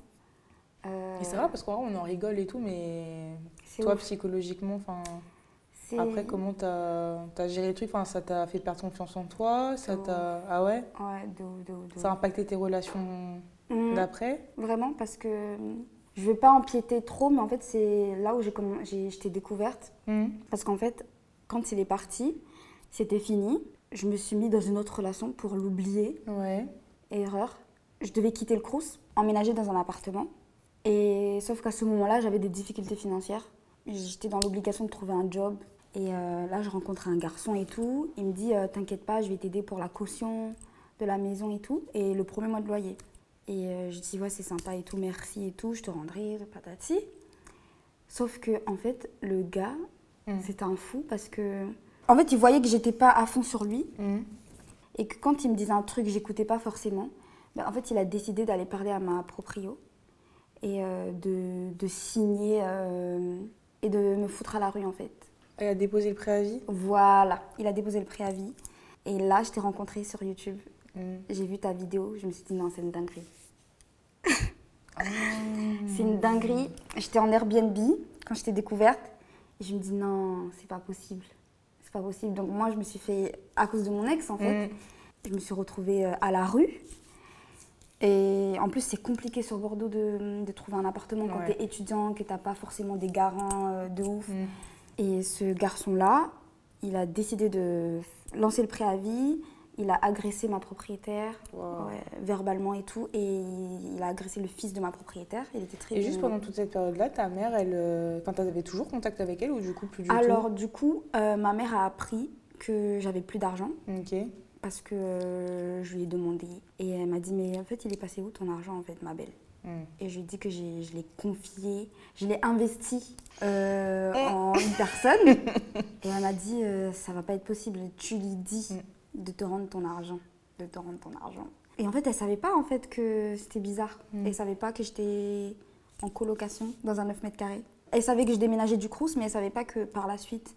Euh,
Et c'est vrai parce qu'en vrai, on en rigole et tout, mais toi,
ouf.
psychologiquement, enfin. Après, comment t'as as géré le truc enfin, Ça t'a fait perdre confiance en toi ça t'a... Ah ouais?
Ouais, de ouf, de ouf, de
Ça a impacté tes relations
Mm.
d'après?
Vraiment, parce que je vais pas empiéter trop, mais en fait, c'est là où je t'ai découverte.
Hmm.
Parce qu'en fait, quand il est parti, c'était fini. Je me suis mis dans une autre relation pour l'oublier.
Ouais.
Erreur. Je devais quitter le Crous, emménager dans un appartement. Et sauf qu'à ce moment-là, j'avais des difficultés financières. J'étais dans l'obligation de trouver un job. Et euh, là, je rencontre un garçon et tout. Il me dit euh, T'inquiète pas, je vais t'aider pour la caution de la maison et tout. Et le premier mois de loyer. Et euh, je dis Ouais, c'est sympa et tout, merci et tout, je te rendrai, patati. Sauf que, en fait, le gars,
Mm.
c'était un fou parce que. En fait, il voyait que j'étais pas à fond sur lui.
Hmm.
Et que quand il me disait un truc, j'écoutais pas forcément. Ben, en fait, il a décidé d'aller parler à ma proprio et euh, de, de signer euh, et de me foutre à la rue en fait.
Elle a déposé le préavis?
Voilà, il a déposé le préavis. Et là, je t'ai rencontré sur YouTube.
Hmm.
J'ai vu ta vidéo, je me suis dit non, c'est une dinguerie. C'est une dinguerie. J'étais en Airbnb quand je t'ai découverte. Et je me dis non, c'est pas possible. C'est pas possible. Donc moi, je me suis fait, à cause de mon ex en fait,
Mm.
je me suis retrouvée euh, à la rue. Et en plus, c'est compliqué sur Bordeaux de, de trouver un appartement quand
Ouais.
tu es étudiant, que t'as pas forcément des garants euh, de ouf.
Mm.
Et ce garçon-là, il a décidé de lancer le préavis. Il a agressé ma propriétaire
Wow.
ouais, verbalement et tout. Et il a agressé le fils de ma propriétaire. Il était très
Et juste pendant toute cette période-là, ta mère, elle, euh, enfin, t'avais toujours contact avec elle ou du coup plus du
Alors, du coup, euh, ma mère a appris que j'avais plus d'argent
Ok.
parce que euh, je lui ai demandé. Et elle m'a dit Mais en fait, il est passé où ton argent, en fait, ma belle?
Mm.
Et je lui ai dit que j'ai- je l'ai confié, je l'ai investi euh,
Mm.
en une personne. et elle m'a dit Ça va pas être possible. Tu lui dis
Mm.
De te rendre ton argent. De te rendre ton argent. Et en fait, elle savait pas en fait que c'était bizarre.
Mm.
Elle savait pas que j'étais en colocation dans un 9 mètres carrés. Elle savait que je déménageais du Crous, mais elle savait pas que par la suite,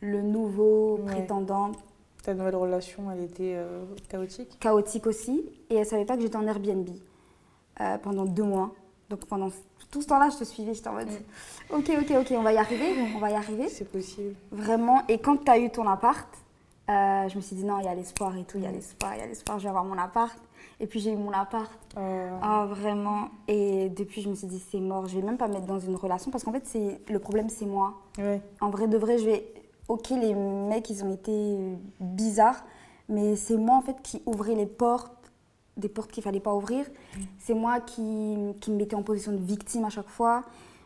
le nouveau
Ouais.
prétendant,
Ta nouvelle relation, elle était euh, chaotique
chaotique aussi, et elle savait pas que j'étais en Airbnb euh, pendant deux mois. Donc pendant tout ce temps-là, je te suivais, j'étais en mode Ok, ok, ok, on va y arriver, on va y arriver.
C'est possible.
Vraiment. Et quand tu as eu ton appart, euh, je me suis dit non, il y a l'espoir et tout, il y a
Mm.
l'espoir, il y a l'espoir, je vais avoir mon appart. Et puis j'ai eu mon appart.
Euh,
Ah, vraiment. Et depuis, je me suis dit c'est mort, je vais même pas me mettre dans une relation parce qu'en fait, c'est le problème, c'est moi.
ouais.
En vrai de vrai, je vais. Ok, les mecs, ils ont été bizarres, mais c'est moi en fait qui ouvrais les portes, des portes qu'il fallait pas ouvrir. C'est moi qui, qui me mettais en position de victime à chaque fois.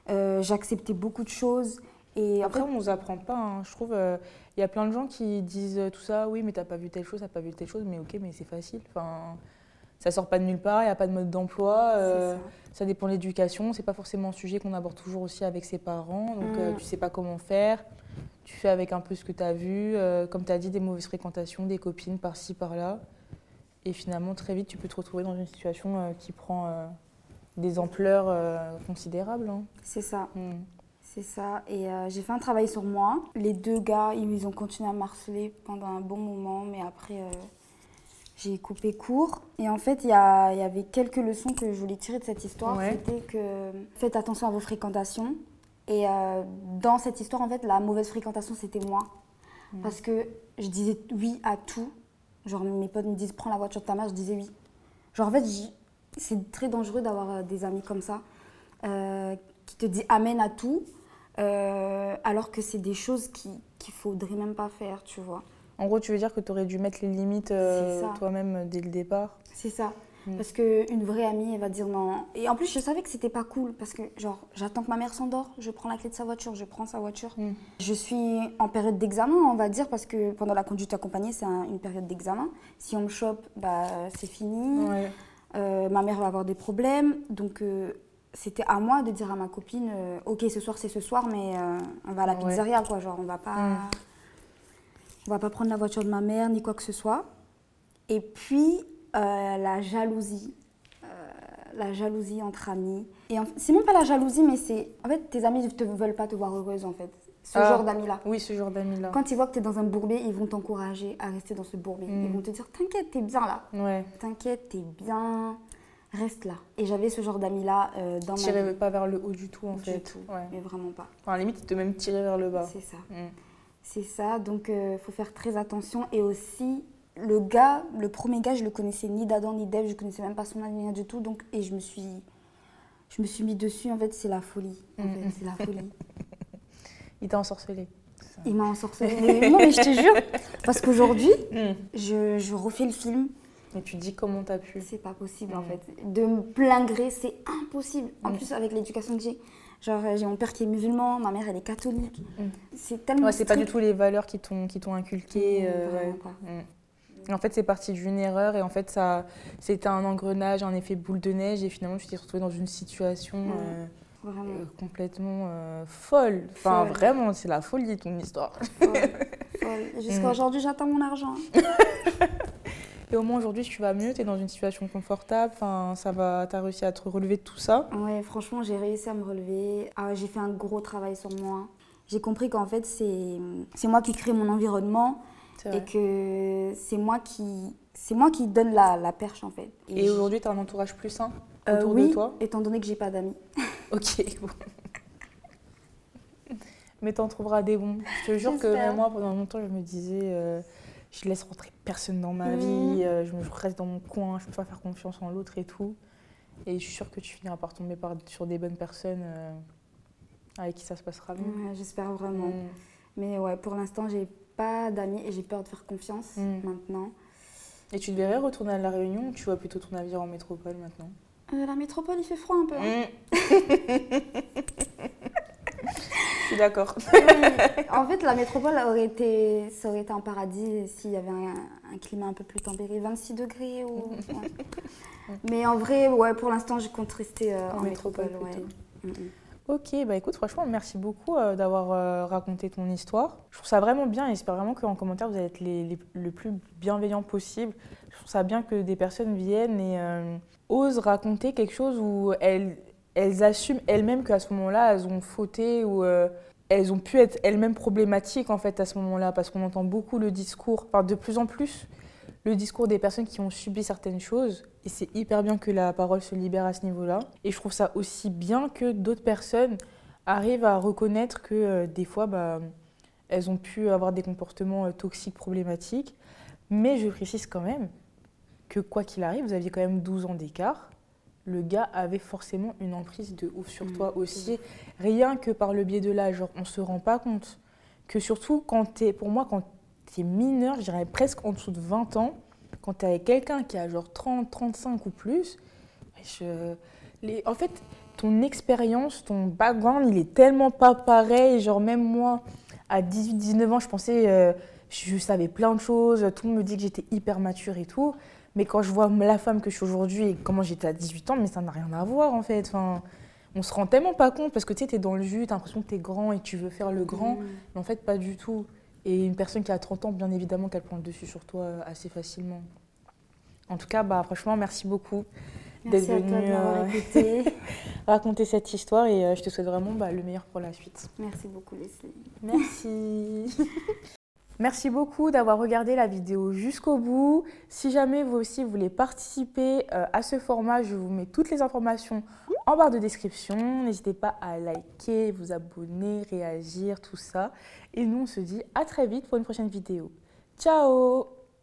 Euh, J'acceptais beaucoup de choses. Et
Après, on nous apprend pas. hein. Je trouve, il y a plein de gens qui disent euh, tout ça. Oui, mais t'as pas vu telle chose, t'as pas vu telle chose. Mais ok, mais c'est facile. Enfin, ça sort pas de nulle part. Il y a pas de mode d'emploi. euh, ça dépend de l'éducation. C'est pas forcément un sujet qu'on aborde toujours aussi avec ses parents. Donc, euh,
Mm.
tu sais pas comment faire. Tu fais avec un peu ce que tu as vu. euh, comme tu as dit, des mauvaises fréquentations, des copines par-ci, par-là. Et finalement, très vite, tu peux te retrouver dans une situation euh, qui prend euh, des ampleurs euh, considérables. hein.
c'est ça.
Mm.
C'est ça. Et euh, j'ai fait un travail sur moi. Les deux gars, ils ont continué à me harceler pendant un bon moment, mais après, euh, j'ai coupé court. Et en fait, il y, avait quelques leçons que je voulais tirer de cette histoire.
Ouais.
C'était que faites attention à vos fréquentations. Et euh, dans cette histoire, en fait, la mauvaise fréquentation, c'était moi. Parce que je disais oui à tout. Genre, mes potes me disent prends la voiture de ta mère, je disais oui. Genre, en fait, c'est très dangereux d'avoir des amis comme ça, euh, qui te disent amen à tout, euh, alors que c'est des choses qui qu'il faudrait même pas faire, tu vois.
En gros, tu veux dire que tu aurais dû mettre les limites euh, toi-même euh, dès le départ
C'est ça.
Mm.
Parce qu'une vraie amie, elle va dire non. Et en plus, je savais que c'était pas cool. Parce que, genre, j'attends que ma mère s'endort, je prends la clé de sa voiture, je prends sa voiture.
Mm.
Je suis en période d'examen, on va dire, parce que pendant la conduite accompagnée, c'est un- une période d'examen. Si on me chope, bah, c'est fini.
Ouais.
Euh, ma mère va avoir des problèmes. Donc, euh, c'était à moi de dire à ma copine euh, Ok, ce soir, c'est ce soir, mais euh, on va à la
Ouais.
pizzeria, quoi. Genre, on va pas.
Mm.
On va pas prendre la voiture de ma mère, ni quoi que ce soit. Et puis, euh, la jalousie. La jalousie entre amis. Et en- c'est même pas la jalousie, mais c'est. En fait, tes amis ne veulent pas te voir heureuse, en fait. Ce
Ah.
genre d'amis-là.
Oui, ce genre d'amis-là.
Quand ils voient que tu es dans un bourbier, ils vont t'encourager à rester dans ce bourbier.
Mm.
Ils vont te dire T'inquiète, t'es bien là.
Ouais.
T'inquiète, t'es bien. Reste là. Et j'avais ce genre d'amis-là euh, dans ma vie.
pas vers le haut du tout, en
Du
fait.
tout.
Ouais.
Mais vraiment pas.
Enfin, limite, il te même tirer vers le bas.
C'est ça.
Mm.
C'est ça, donc il faut faire très attention. Et aussi, le gars, le premier gars, je le connaissais ni d'Adam ni d'Ève, je connaissais même pas son ni rien du tout. Donc, et je me suis, je me suis mis dessus. En fait, c'est la folie. En
Mm,
fait, c'est la folie.
Il t'a ensorcelé.
Il m'a ensorcelé. Non, mais je te jure, parce qu'aujourd'hui,
Mm.
je, je refais le film.
Et tu dis comment t'as pu.
C'est pas possible en
Mm.
fait. De me plein gré, c'est impossible. En
Mm.
plus, avec l'éducation que j'ai. Genre, euh, j'ai mon père qui est musulman, ma mère elle est catholique.
Mm.
C'est tellement.
Ouais, c'est pas du tout les valeurs qui t'ont qui t'ont inculqué. Euh,
vraiment
ouais. en fait, c'est parti d'une erreur et en fait, ça, c'était un engrenage, un effet boule de neige et finalement, tu t'es retrouvé dans une situation euh, euh, complètement euh, folle. Enfin,
Folle.
vraiment, c'est la folie ton histoire.
folle, folle. Jusqu'à aujourd'hui, j'attends mon argent.
Et au moins aujourd'hui, tu vas mieux, tu es dans une situation confortable. Enfin, ça va, t'as réussi à te relever de tout ça.
Ouais, franchement, j'ai réussi à me relever. Ah, j'ai fait un gros travail sur moi. J'ai compris qu'en fait, c'est moi qui crée mon environnement et que c'est moi qui c'est moi qui donne la, la perche en fait.
Et aujourd'hui, tu as un entourage plus sain
Euh,
autour
oui,
de toi?
étant donné que j'ai pas d'amis.
Ok, bon. Mais t'en trouveras des bons. Je te jure que moi, pendant longtemps, je me disais, euh, je laisse rentrer personne dans ma vie,
Mhm.
euh, je, me, je reste dans mon coin, je peux pas faire confiance en l'autre et tout. Et je suis sûre que tu finiras par tomber par, sur des bonnes personnes euh, avec qui ça se passera bien.
Ouais, J'espère vraiment.
Mm.
Mais ouais, pour l'instant, j'ai pas d'amis et j'ai peur de faire confiance
Mm.
maintenant.
Et tu devrais retourner à La Réunion ou tu vas plutôt ton navire en métropole maintenant?
Euh, la métropole, il fait froid un peu. hein.
Je suis d'accord.
en fait, la métropole aurait été, ça aurait été un paradis s'il y avait un, un climat un peu plus tempéré, 26 degrés ou. ouais. Mais en vrai, ouais, pour l'instant, je compte rester euh,
En
en,
métropole
métropole. ouais.
plutôt.
Mm, mm.
Ok, bah écoute, franchement, merci beaucoup euh, d'avoir euh, raconté ton histoire. Je trouve ça vraiment bien et j'espère vraiment qu'en commentaire, vous allez être les, les- le plus bienveillant possible. Je trouve ça bien que des personnes viennent et osent raconter quelque chose où elles, elles assument elles-mêmes qu'à ce moment-là, elles ont fauté ou euh, elles ont pu être elles-mêmes problématiques en fait à ce moment-là parce qu'on entend beaucoup le discours, enfin de plus en plus, le discours des personnes qui ont subi certaines choses. Et c'est hyper bien que la parole se libère à ce niveau-là. Et je trouve ça aussi bien que d'autres personnes arrivent à reconnaître que euh, des fois, bah, elles ont pu avoir des comportements euh, toxiques, problématiques. Mais je précise quand même que quoi qu'il arrive, vous aviez quand même 12 ans d'écart. Le gars avait forcément une emprise de ouf sur
Mhm.
toi aussi, rien que par le biais de l'âge. Genre, on se rend pas compte que surtout quand t'es, pour moi, quand tu es mineur, je dirais presque en dessous de 20 ans, quand tu es avec quelqu'un qui a genre 30, 35 ou plus, je- les, en fait, ton expérience, ton background, il est tellement pas pareil. Genre, même moi, à 18, 19 ans, je pensais, euh, je savais plein de choses. Tout le monde me dit que j'étais hyper mature et tout. Mais quand je vois la femme que je suis aujourd'hui et comment j'étais à 18 ans, mais ça n'a rien à voir en fait. Enfin, on se rend tellement pas compte parce que tu sais, t'es dans le jus, t'as l'impression que t'es grand et tu veux faire le grand.
Mm.
Mais en fait, pas du tout. Et une personne qui a 30 ans, bien évidemment qu'elle prend le dessus sur toi euh, assez facilement. En tout cas, bah, franchement, merci beaucoup d'être venu euh, raconter cette histoire et euh, je te souhaite vraiment bah, le meilleur pour la suite.
Merci beaucoup, Leslie.
Merci. Merci beaucoup d'avoir regardé la vidéo jusqu'au bout. Si jamais vous aussi voulez participer euh, à ce format, je vous mets toutes les informations en barre de description. N'hésitez pas à liker, vous abonner, réagir, tout ça. Et nous, on se dit à très vite pour une prochaine vidéo. Ciao